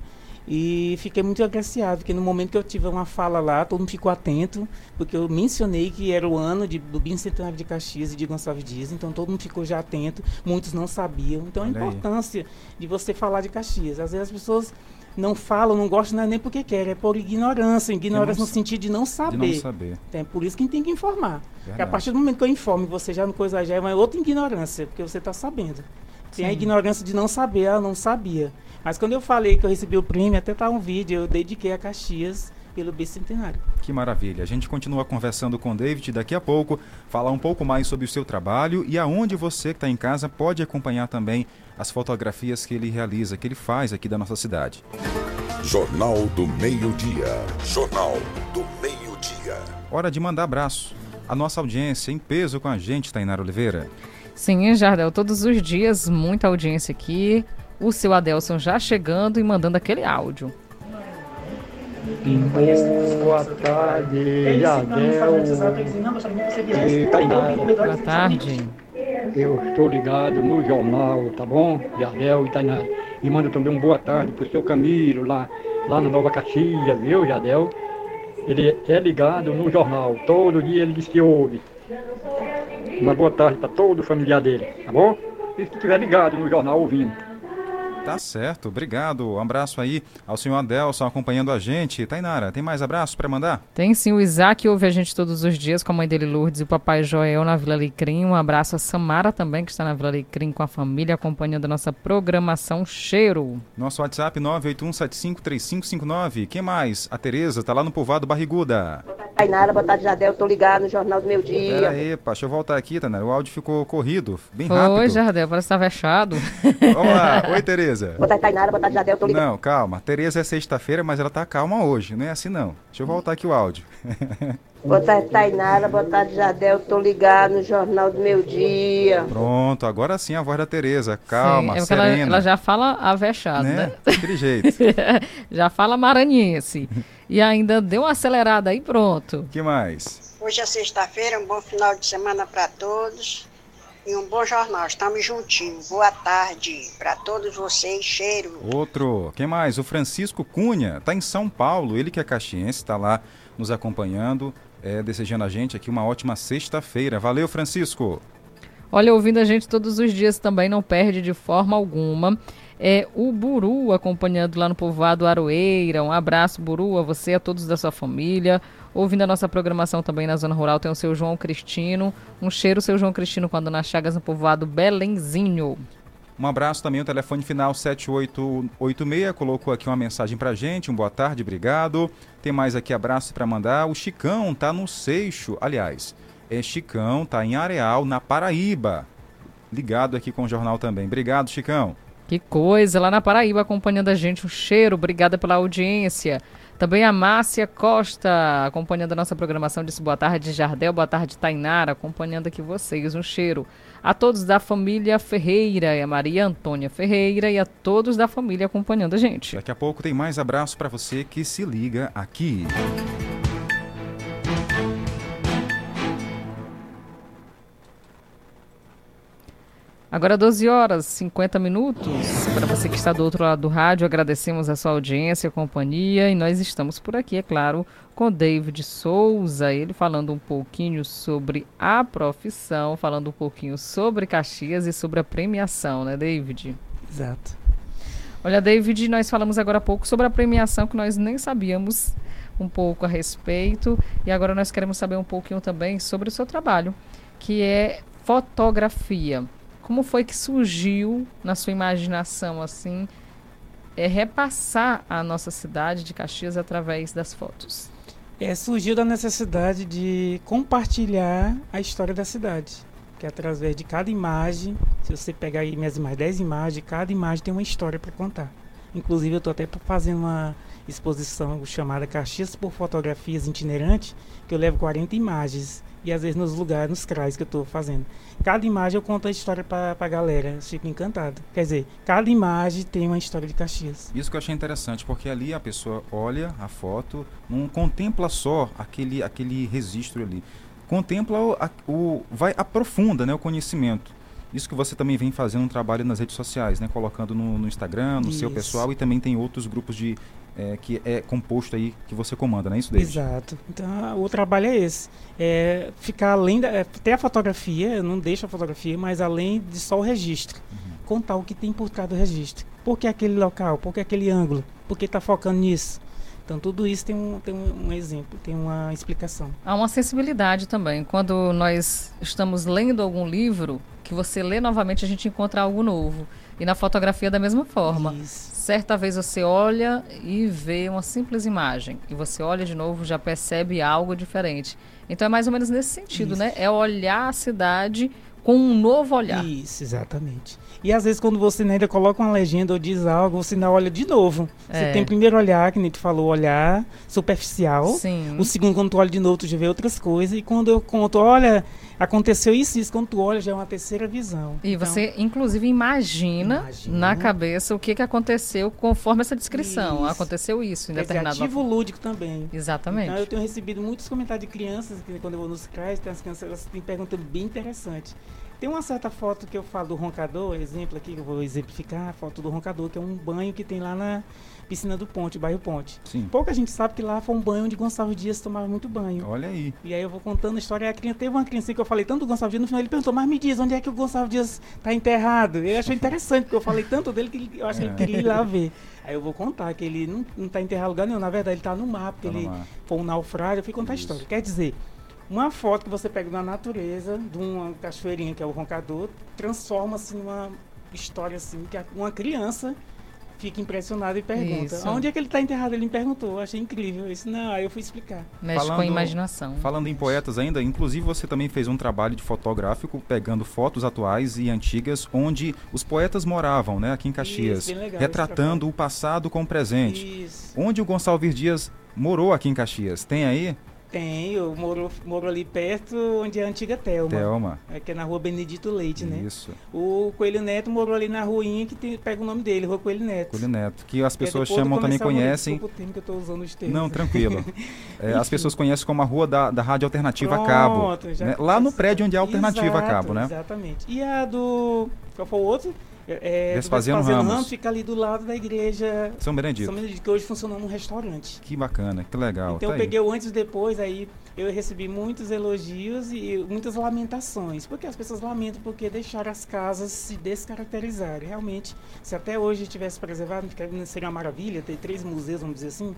E fiquei muito agraciado, porque no momento que eu tive uma fala lá, todo mundo ficou atento, porque eu mencionei que era o ano de, do bicentenário de Caxias e de Gonçalves Dias, então todo mundo ficou já atento, muitos não sabiam. Então a Olha aí. importância de você falar de Caxias. Às vezes as pessoas não falam, não gostam, não é nem porque querem, é por ignorância. Ignorância no sa- sentido de não saber. saber. Então, é por isso que a gente tem que informar. Porque a partir do momento que eu informo, você já no coisa já é uma outra ignorância, porque você está sabendo. Tem a Sim. ignorância de não saber, ah, não sabia. Mas quando eu falei que eu recebi o prêmio, até tá um vídeo, eu dediquei a Caxias pelo bicentenário. Que maravilha. A gente continua conversando com o David daqui a pouco, falar um pouco mais sobre o seu trabalho e aonde você que está em casa pode acompanhar também as fotografias que ele realiza, que ele faz aqui da nossa cidade. Jornal do Meio-Dia. Jornal do Meio-Dia. Hora de mandar abraço. A nossa audiência em peso com a gente, Tainara Oliveira. Sim, Jardel, todos os dias, muita audiência aqui. O seu Adelson já chegando e mandando aquele áudio. Boa tarde, Jardel. E Tainara. Boa tarde. Eu estou ligado no jornal, tá bom? Jardel e Tainara. E manda também um boa tarde pro seu Camilo lá, lá na Nova Caxias, viu, Jardel? Ele é ligado no jornal, todo dia ele diz que ouve. Uma boa tarde para todo o familiar dele, tá bom? E se estiver ligado no jornal ouvindo. Tá certo, obrigado. Um abraço aí ao senhor Adelson acompanhando a gente. Tainara, tem mais abraços para mandar? Tem sim, o Isaac ouve a gente todos os dias com a mãe dele Lourdes e o papai Joel na Vila Alecrim. Um abraço a Samara também, que está na Vila Alecrim com a família, acompanhando a nossa programação Cheiro. Nosso WhatsApp 981753559. Quem mais? A Tereza tá lá no povoado Barriguda. Tainara, boa tarde, Jardel. Tô ligado no Jornal do Meu Dia. Pera aí, pá, deixa eu voltar aqui, Tainara. O áudio ficou corrido, bem Oi, rápido. Jardel, parece que tá fechado. Vamos lá. Oi, Tereza. Boa tarde, Tainara. Boa tarde, Jardel. Tô ligado. Não, calma. Tereza é sexta-feira, mas ela tá calma hoje. Não é assim, não. Deixa eu voltar aqui o áudio. Boa tarde, Tainara. Boa tarde, Jardel. Tô ligado no Jornal do Meu Dia. Pronto, agora sim a voz da Tereza. Calma, Sim, é porque ela, serena. ela já fala avexado, Né? né? Daquele jeito. já fala maranhense. E ainda deu uma acelerada aí, pronto. que mais? Hoje é sexta-feira, um bom final de semana para todos e um bom jornal. Estamos juntinhos. Boa tarde para todos vocês. Cheiro. Outro. Quem mais? O Francisco Cunha. Tá em São Paulo. Ele que é caxiense, tá lá nos acompanhando, é, desejando a gente aqui uma ótima sexta-feira. Valeu, Francisco. Olha, ouvindo a gente todos os dias também, não perde de forma alguma. É o Buru acompanhando lá no povoado Aroeira. Um abraço, Buru, a você, a todos da sua família. Ouvindo a nossa programação também na Zona Rural, tem o seu João Cristino. Um cheiro, seu João Cristino, com a Dona Chagas no povoado Belenzinho. Um abraço também, o telefone final 7886 colocou aqui uma mensagem pra gente, um boa tarde, obrigado. Tem mais aqui abraço para mandar. O Chicão tá no Seixo, aliás, é Chicão, tá em Areal, na Paraíba. Ligado aqui com o jornal também. Obrigado, Chicão. Que coisa, lá na Paraíba acompanhando a gente, um cheiro, obrigada pela audiência. Também a Márcia Costa acompanhando a nossa programação, disse boa tarde Jardel, boa tarde Tainara, acompanhando aqui vocês, um cheiro. A todos da família Ferreira, e a Maria Antônia Ferreira e a todos da família acompanhando a gente. Daqui a pouco tem mais abraço para você que se liga aqui. Agora 12 horas 50 minutos. Para você que está do outro lado do rádio, agradecemos a sua audiência, companhia e nós estamos por aqui, é claro, com David Souza, ele falando um pouquinho sobre a profissão, falando um pouquinho sobre Caxias e sobre a premiação, né, David? Exato. Olha, David, nós falamos agora há pouco sobre a premiação que nós nem sabíamos um pouco a respeito e agora nós queremos saber um pouquinho também sobre o seu trabalho, que é fotografia. Como foi que surgiu na sua imaginação assim é repassar a nossa cidade de Caxias através das fotos? É, surgiu da necessidade de compartilhar a história da cidade. Que através de cada imagem, se você pegar aí minhas imagens, 10 imagens, cada imagem tem uma história para contar. Inclusive eu estou até fazendo uma exposição chamada Caxias por Fotografias Itinerantes, que eu levo 40 imagens. E às vezes nos lugares, nos CRAs que eu estou fazendo. Cada imagem eu conto a história para a galera. Eu fico encantado. Quer dizer, cada imagem tem uma história de Caxias. Isso que eu achei interessante, porque ali a pessoa olha a foto, não contempla só aquele, aquele registro ali. Contempla o, a- o- vai aprofunda, né, o conhecimento. Isso que você também vem fazendo um trabalho nas redes sociais, né, colocando no, no Instagram, no seu Isso. pessoal e também tem outros grupos de é, que é composto aí que você comanda, não é isso, David? Exato. Então a- o trabalho é esse. É ficar além da. É, ter a fotografia, não deixo a fotografia, mas além de só o registro. Contar o que tem por trás do registro. Por que aquele local? Por que aquele ângulo? Por que está focando nisso? Então tudo isso tem um, tem um exemplo, tem uma explicação. Há uma sensibilidade também. Quando nós estamos lendo algum livro, que você lê novamente, a gente encontra algo novo. E na fotografia da mesma forma. Certa vez você olha e vê uma simples imagem. E você olha de novo, já percebe algo diferente. Então é mais ou menos nesse sentido, Isso. né? É olhar a cidade com um novo olhar. Isso, exatamente. E às vezes quando você ainda coloca uma legenda ou diz algo, você ainda olha de novo. Você É. tem o primeiro olhar, que nem tu falou, olhar superficial. Sim. O segundo, quando tu olha de novo, tu já vê outras coisas. E quando eu conto, olha, aconteceu isso, isso, quando tu olha já é uma terceira visão. E Então, você, inclusive, imagina, Imagina. na cabeça o que, que aconteceu conforme essa descrição. Isso. Aconteceu isso em dizer, determinado ativo lúdico também. Exatamente. Então eu tenho recebido muitos comentários de crianças, que quando eu vou nos CRAs, tem as crianças elas têm perguntas bem interessantes. Tem uma certa foto que eu falo do roncador, exemplo aqui, que eu vou exemplificar, a foto do roncador, que é um banho que tem lá na piscina do Ponte, bairro Ponte. Sim. Pouca gente sabe que lá foi um banho onde Gonçalves Dias tomava muito banho. Olha aí. E aí eu vou contando a história. A criança, teve uma criança que eu falei tanto do Gonçalves Dias, no final ele perguntou, mas me diz, onde é que o Gonçalves Dias está enterrado? Eu achei interessante, porque eu falei tanto dele que ele- eu acho que ele É. queria ir lá ver. Aí eu vou contar que ele não, não tá enterrado lugar nenhum, na verdade ele está no mar, porque Tá ele mar. foi um naufrágio. Eu fui contar a história. Quer dizer, uma foto que você pega na natureza, de uma cachoeirinha que é o roncador, transforma-se numa história assim, que a- uma criança fica impressionada e pergunta: Isso. onde é que ele está enterrado? Ele me perguntou, eu achei incrível. Isso não, aí eu fui explicar. Mexe com a imaginação. Falando em poetas ainda, inclusive você também fez um trabalho de fotográfico pegando fotos atuais e antigas onde os poetas moravam, né, aqui em Caxias, Isso, bem legal retratando o passado com o presente. Isso. Onde o Gonçalves Dias morou aqui em Caxias? Tem aí? Tem, eu moro, moro ali perto onde é a antiga Telma. Telma. É, que é na rua Benedito Leite, né? Isso. O Coelho Neto morou ali na ruinha que tem- pega o nome dele, Rua Coelho Neto. Coelho Neto, que as é pessoas do chamam também conhecem. Desculpa o termo que eu tô usando os termos. Não, tranquilo. É, as pessoas conhecem como a rua da, da Rádio Alternativa a Pronto, Cabo. já né? Lá no prédio onde é a Alternativa a Exato, Cabo, né? Exatamente. E a do. Qual foi o outro? É, do Vespasiano Ramos. fica ali do lado da igreja São Benedito. São Benedito, que hoje funciona num restaurante. Que bacana, que legal. Então tá eu aí. peguei o antes e depois, aí eu recebi muitos elogios e muitas lamentações. Porque as pessoas lamentam porque deixaram as casas se descaracterizarem. Realmente, se até hoje tivesse preservado, seria uma maravilha ter três museus, vamos dizer assim.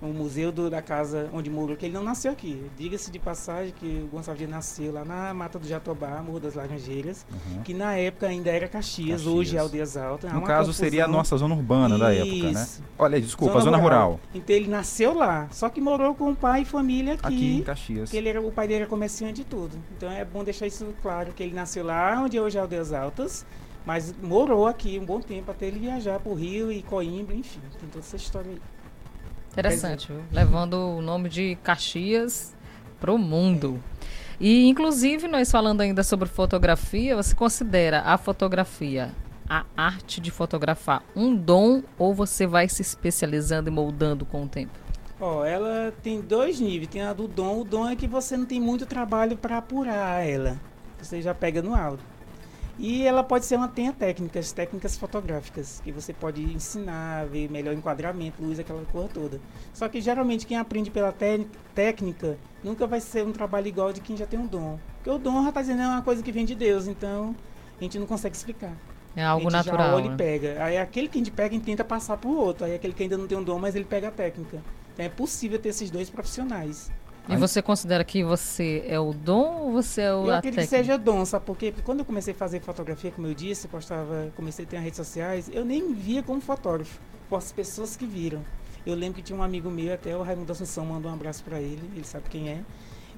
O museu do- da casa onde morou, que ele não nasceu aqui. Diga-se de passagem que o Gonçalves Dias nasceu lá na Mata do Jatobá, Morro das Laranjeiras, Uhum. que na época ainda era Caxias, Caxias. hoje é Aldeias Altas. No caso, seria a confusão. nossa zona urbana da época, né? Isso. Olha desculpa, a zona rural. Então ele nasceu lá, só que morou com o pai e família aqui. Aqui em Caxias. Que ele era, o pai dele era comerciante e tudo. Então é bom deixar isso claro, que ele nasceu lá, onde hoje é Aldeias Altas, mas morou aqui um bom tempo até ele viajar para o Rio e Coimbra, enfim. Tem toda essa história aí. Interessante, viu? Levando o nome de Caxias pro mundo. E, inclusive, nós falando ainda sobre fotografia, você considera a fotografia, a arte de fotografar, um dom ou você vai se especializando e moldando com o tempo? Ó, ela tem dois níveis. Tem a do dom. O dom é que você não tem muito trabalho para apurar ela. Você já pega no áudio. E ela pode ser uma tenha técnicas, técnicas fotográficas, que você pode ensinar, ver melhor enquadramento, luz, aquela coisa toda. Só que geralmente quem aprende pela té- técnica nunca vai ser um trabalho igual de quem já tem um dom. Porque o dom já está dizendo é uma coisa que vem de Deus, então a gente não consegue explicar. É algo natural, Já olha né? e pega. Aí aquele que a gente pega, gente tenta passar pro outro. Aí aquele que ainda não tem um dom, mas ele pega a técnica. Então é possível ter esses dois profissionais. E você considera que você é o dom ou você é o Eu acredito que seja dom, sabe por quê? Porque quando eu comecei a fazer fotografia, como eu disse, postava, comecei a ter redes sociais, eu nem via como fotógrafo, por as pessoas que viram. Eu lembro que tinha um amigo meu, até o Raimundo Assunção, mandou um abraço para ele, ele sabe quem é.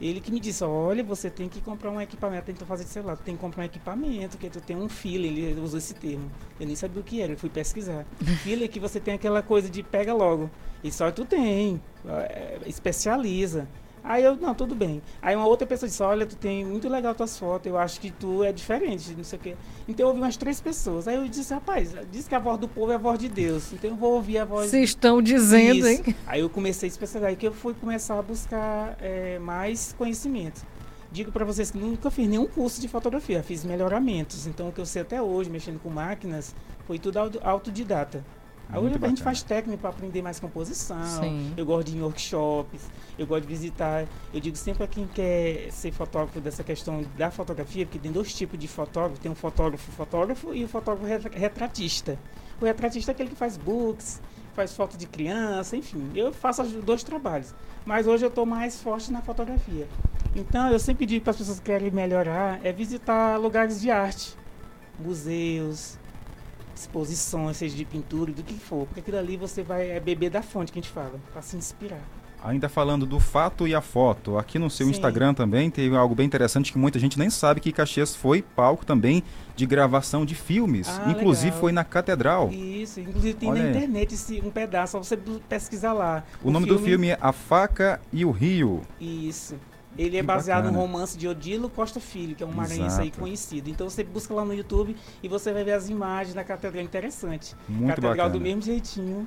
Ele que me disse, olha, você tem que comprar um equipamento, tentou fazer de celular, tu tem que comprar um equipamento, que tu tem um filler, ele usou esse termo. Eu nem sabia o que era, eu fui pesquisar. filler é que você tem aquela coisa de pega logo. E só tu tem, é, especializa. Aí eu, não, tudo bem. Aí uma outra pessoa disse, olha, tu tem muito legal tuas fotos, eu acho que tu é diferente, não sei o quê. Então eu ouvi umas três pessoas. Aí eu disse, rapaz, diz que a voz do povo é a voz de Deus. Então eu vou ouvir a voz. Se estão dizendo, Isso. hein? Aí eu comecei a especializar, aí que eu fui começar a buscar é, mais conhecimento. Digo para vocês que nunca fiz nenhum curso de fotografia, fiz melhoramentos. Então o que eu sei até hoje, mexendo com máquinas, foi tudo auto- autodidata. Muito hoje a gente bacana. faz técnica para aprender mais composição. Sim. Eu gosto de ir em workshops, eu gosto de visitar. Eu digo sempre para quem quer ser fotógrafo dessa questão da fotografia, porque tem dois tipos de fotógrafo, tem um fotógrafo fotógrafo e o fotógrafo retra- retratista. O retratista é aquele que faz books, faz foto de criança, enfim. Eu faço os dois trabalhos. Mas hoje eu estou mais forte na fotografia. Então eu sempre digo para as pessoas que querem melhorar é visitar lugares de arte, museus, exposições, seja de pintura, do que for. Porque aquilo ali você vai é beber da fonte que a gente fala, para se inspirar. Ainda falando do fato e a foto, aqui no seu Sim. Instagram também teve algo bem interessante que muita gente nem sabe que Caxias foi palco também de gravação de filmes. Ah, Inclusive legal. foi na Catedral. Isso, inclusive tem Olha na aí. internet esse, um pedaço, só você pesquisar lá. O, nome do filme é A Faca e o Rio. Isso. Ele é Que baseado bacana. no romance de Odilo Costa Filho, que é um maranhense aí conhecido. Então você busca lá no YouTube e você vai ver as imagens da catedral interessante. Muito catedral bacana. do mesmo jeitinho.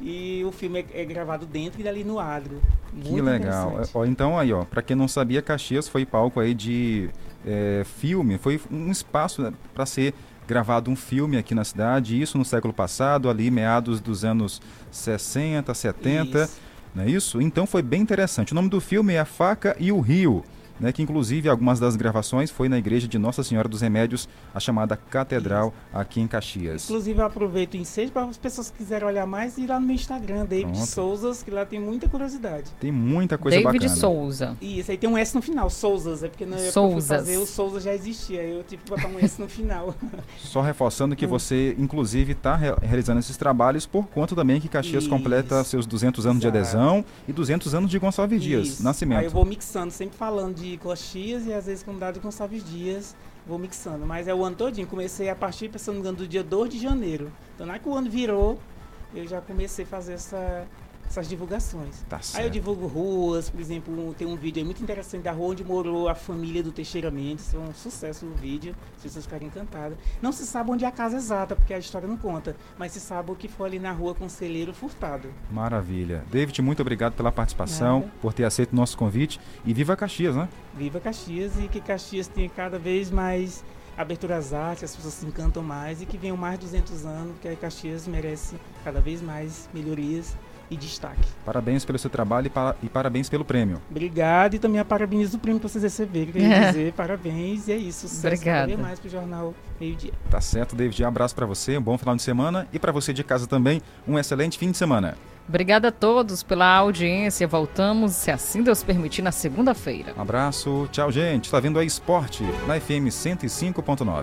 E o filme é, é gravado dentro e ali no adro. Que Muito legal. interessante. Ó, então aí, ó, para quem não sabia, Caxias foi palco aí de é, filme, foi um espaço para ser gravado um filme aqui na cidade, isso no século passado, ali meados dos anos 60, 70, não é isso? Então foi bem interessante. O nome do filme é A Faca e o Rio. Né, que inclusive algumas das gravações foi na igreja de Nossa Senhora dos Remédios, a chamada Catedral aqui em Caxias. Inclusive, eu aproveito o ensejo para as pessoas que quiserem olhar mais ir lá no meu Instagram, David Pronto. Souzas, que lá tem muita curiosidade. Tem muita coisa David bacana. Souza. Isso, aí tem um S no final, Souzas, é porque na época que eu fui Souzas. fazer o Souza já existia, aí eu tive que botar um S no final. Só reforçando Hum. que você, inclusive, está realizando esses trabalhos por conta também que Caxias Isso. completa seus 200 anos de Exato. adesão e 200 anos de Gonçalves Dias, nascimento. Aí eu vou mixando, sempre falando de Coxias e às vezes dá de Gonçalves Dias, vou mixando. Mas é o ano todinho, comecei a partir, me engano, do dia 2 de janeiro. Então na que o ano virou, eu já comecei a fazer essa, essas divulgações. Tá Aí eu divulgo ruas, por exemplo, tem um vídeo muito interessante da rua onde morou a família do Teixeira Mendes. Foi um sucesso o vídeo, as pessoas ficaram encantadas. Não se sabe onde é a casa exata, porque a história não conta, mas se sabe o que foi ali na rua Conselheiro Furtado. Maravilha. David, muito obrigado pela participação, Nada. por ter aceito o nosso convite e viva Caxias, né? Viva Caxias e que Caxias tenha cada vez mais abertura às artes, as pessoas se encantam mais e que venham mais 200 anos, porque a Caxias merece cada vez mais melhorias e destaque. Parabéns pelo seu trabalho e, para- e parabéns pelo prêmio. Obrigado e também a parabenizo o prêmio que vocês receberam. Queria dizer parabéns e é isso. Obrigada. vez mais pro Jornal Meio Dia. Tá certo, David. Um abraço para você, um bom final de semana e para você de casa também, um excelente fim de semana. Obrigada a todos pela audiência. Voltamos, se assim Deus permitir, na segunda-feira. Um abraço, tchau, gente. Está vendo a Esporte na FM 105.9.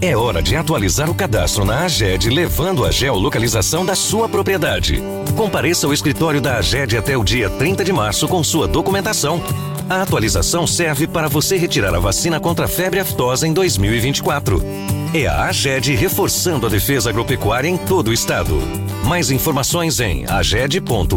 É hora de atualizar o cadastro na AGED, levando a geolocalização da sua propriedade. Compareça ao escritório da AGED até o dia 30 de março com sua documentação. A atualização serve para você retirar a vacina contra a febre aftosa em 2024. É a AGED reforçando a defesa agropecuária em todo o estado. Mais informações em aged.ma.gov.br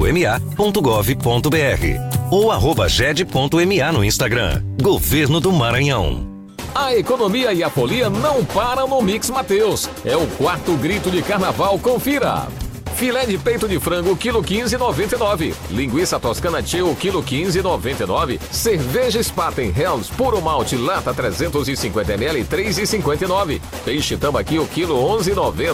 ou aged.ma no Instagram. Governo do Maranhão. A economia e a folia não param no Mix Mateus. É o quarto grito de carnaval, confira. Filé de peito de frango, quilo 15,99. Linguiça toscana tio, quilo 15,99. Cerveja Spaten Hells, puro malte, lata 350ml, 3,59. Peixe tambaqui, o quilo 11,90.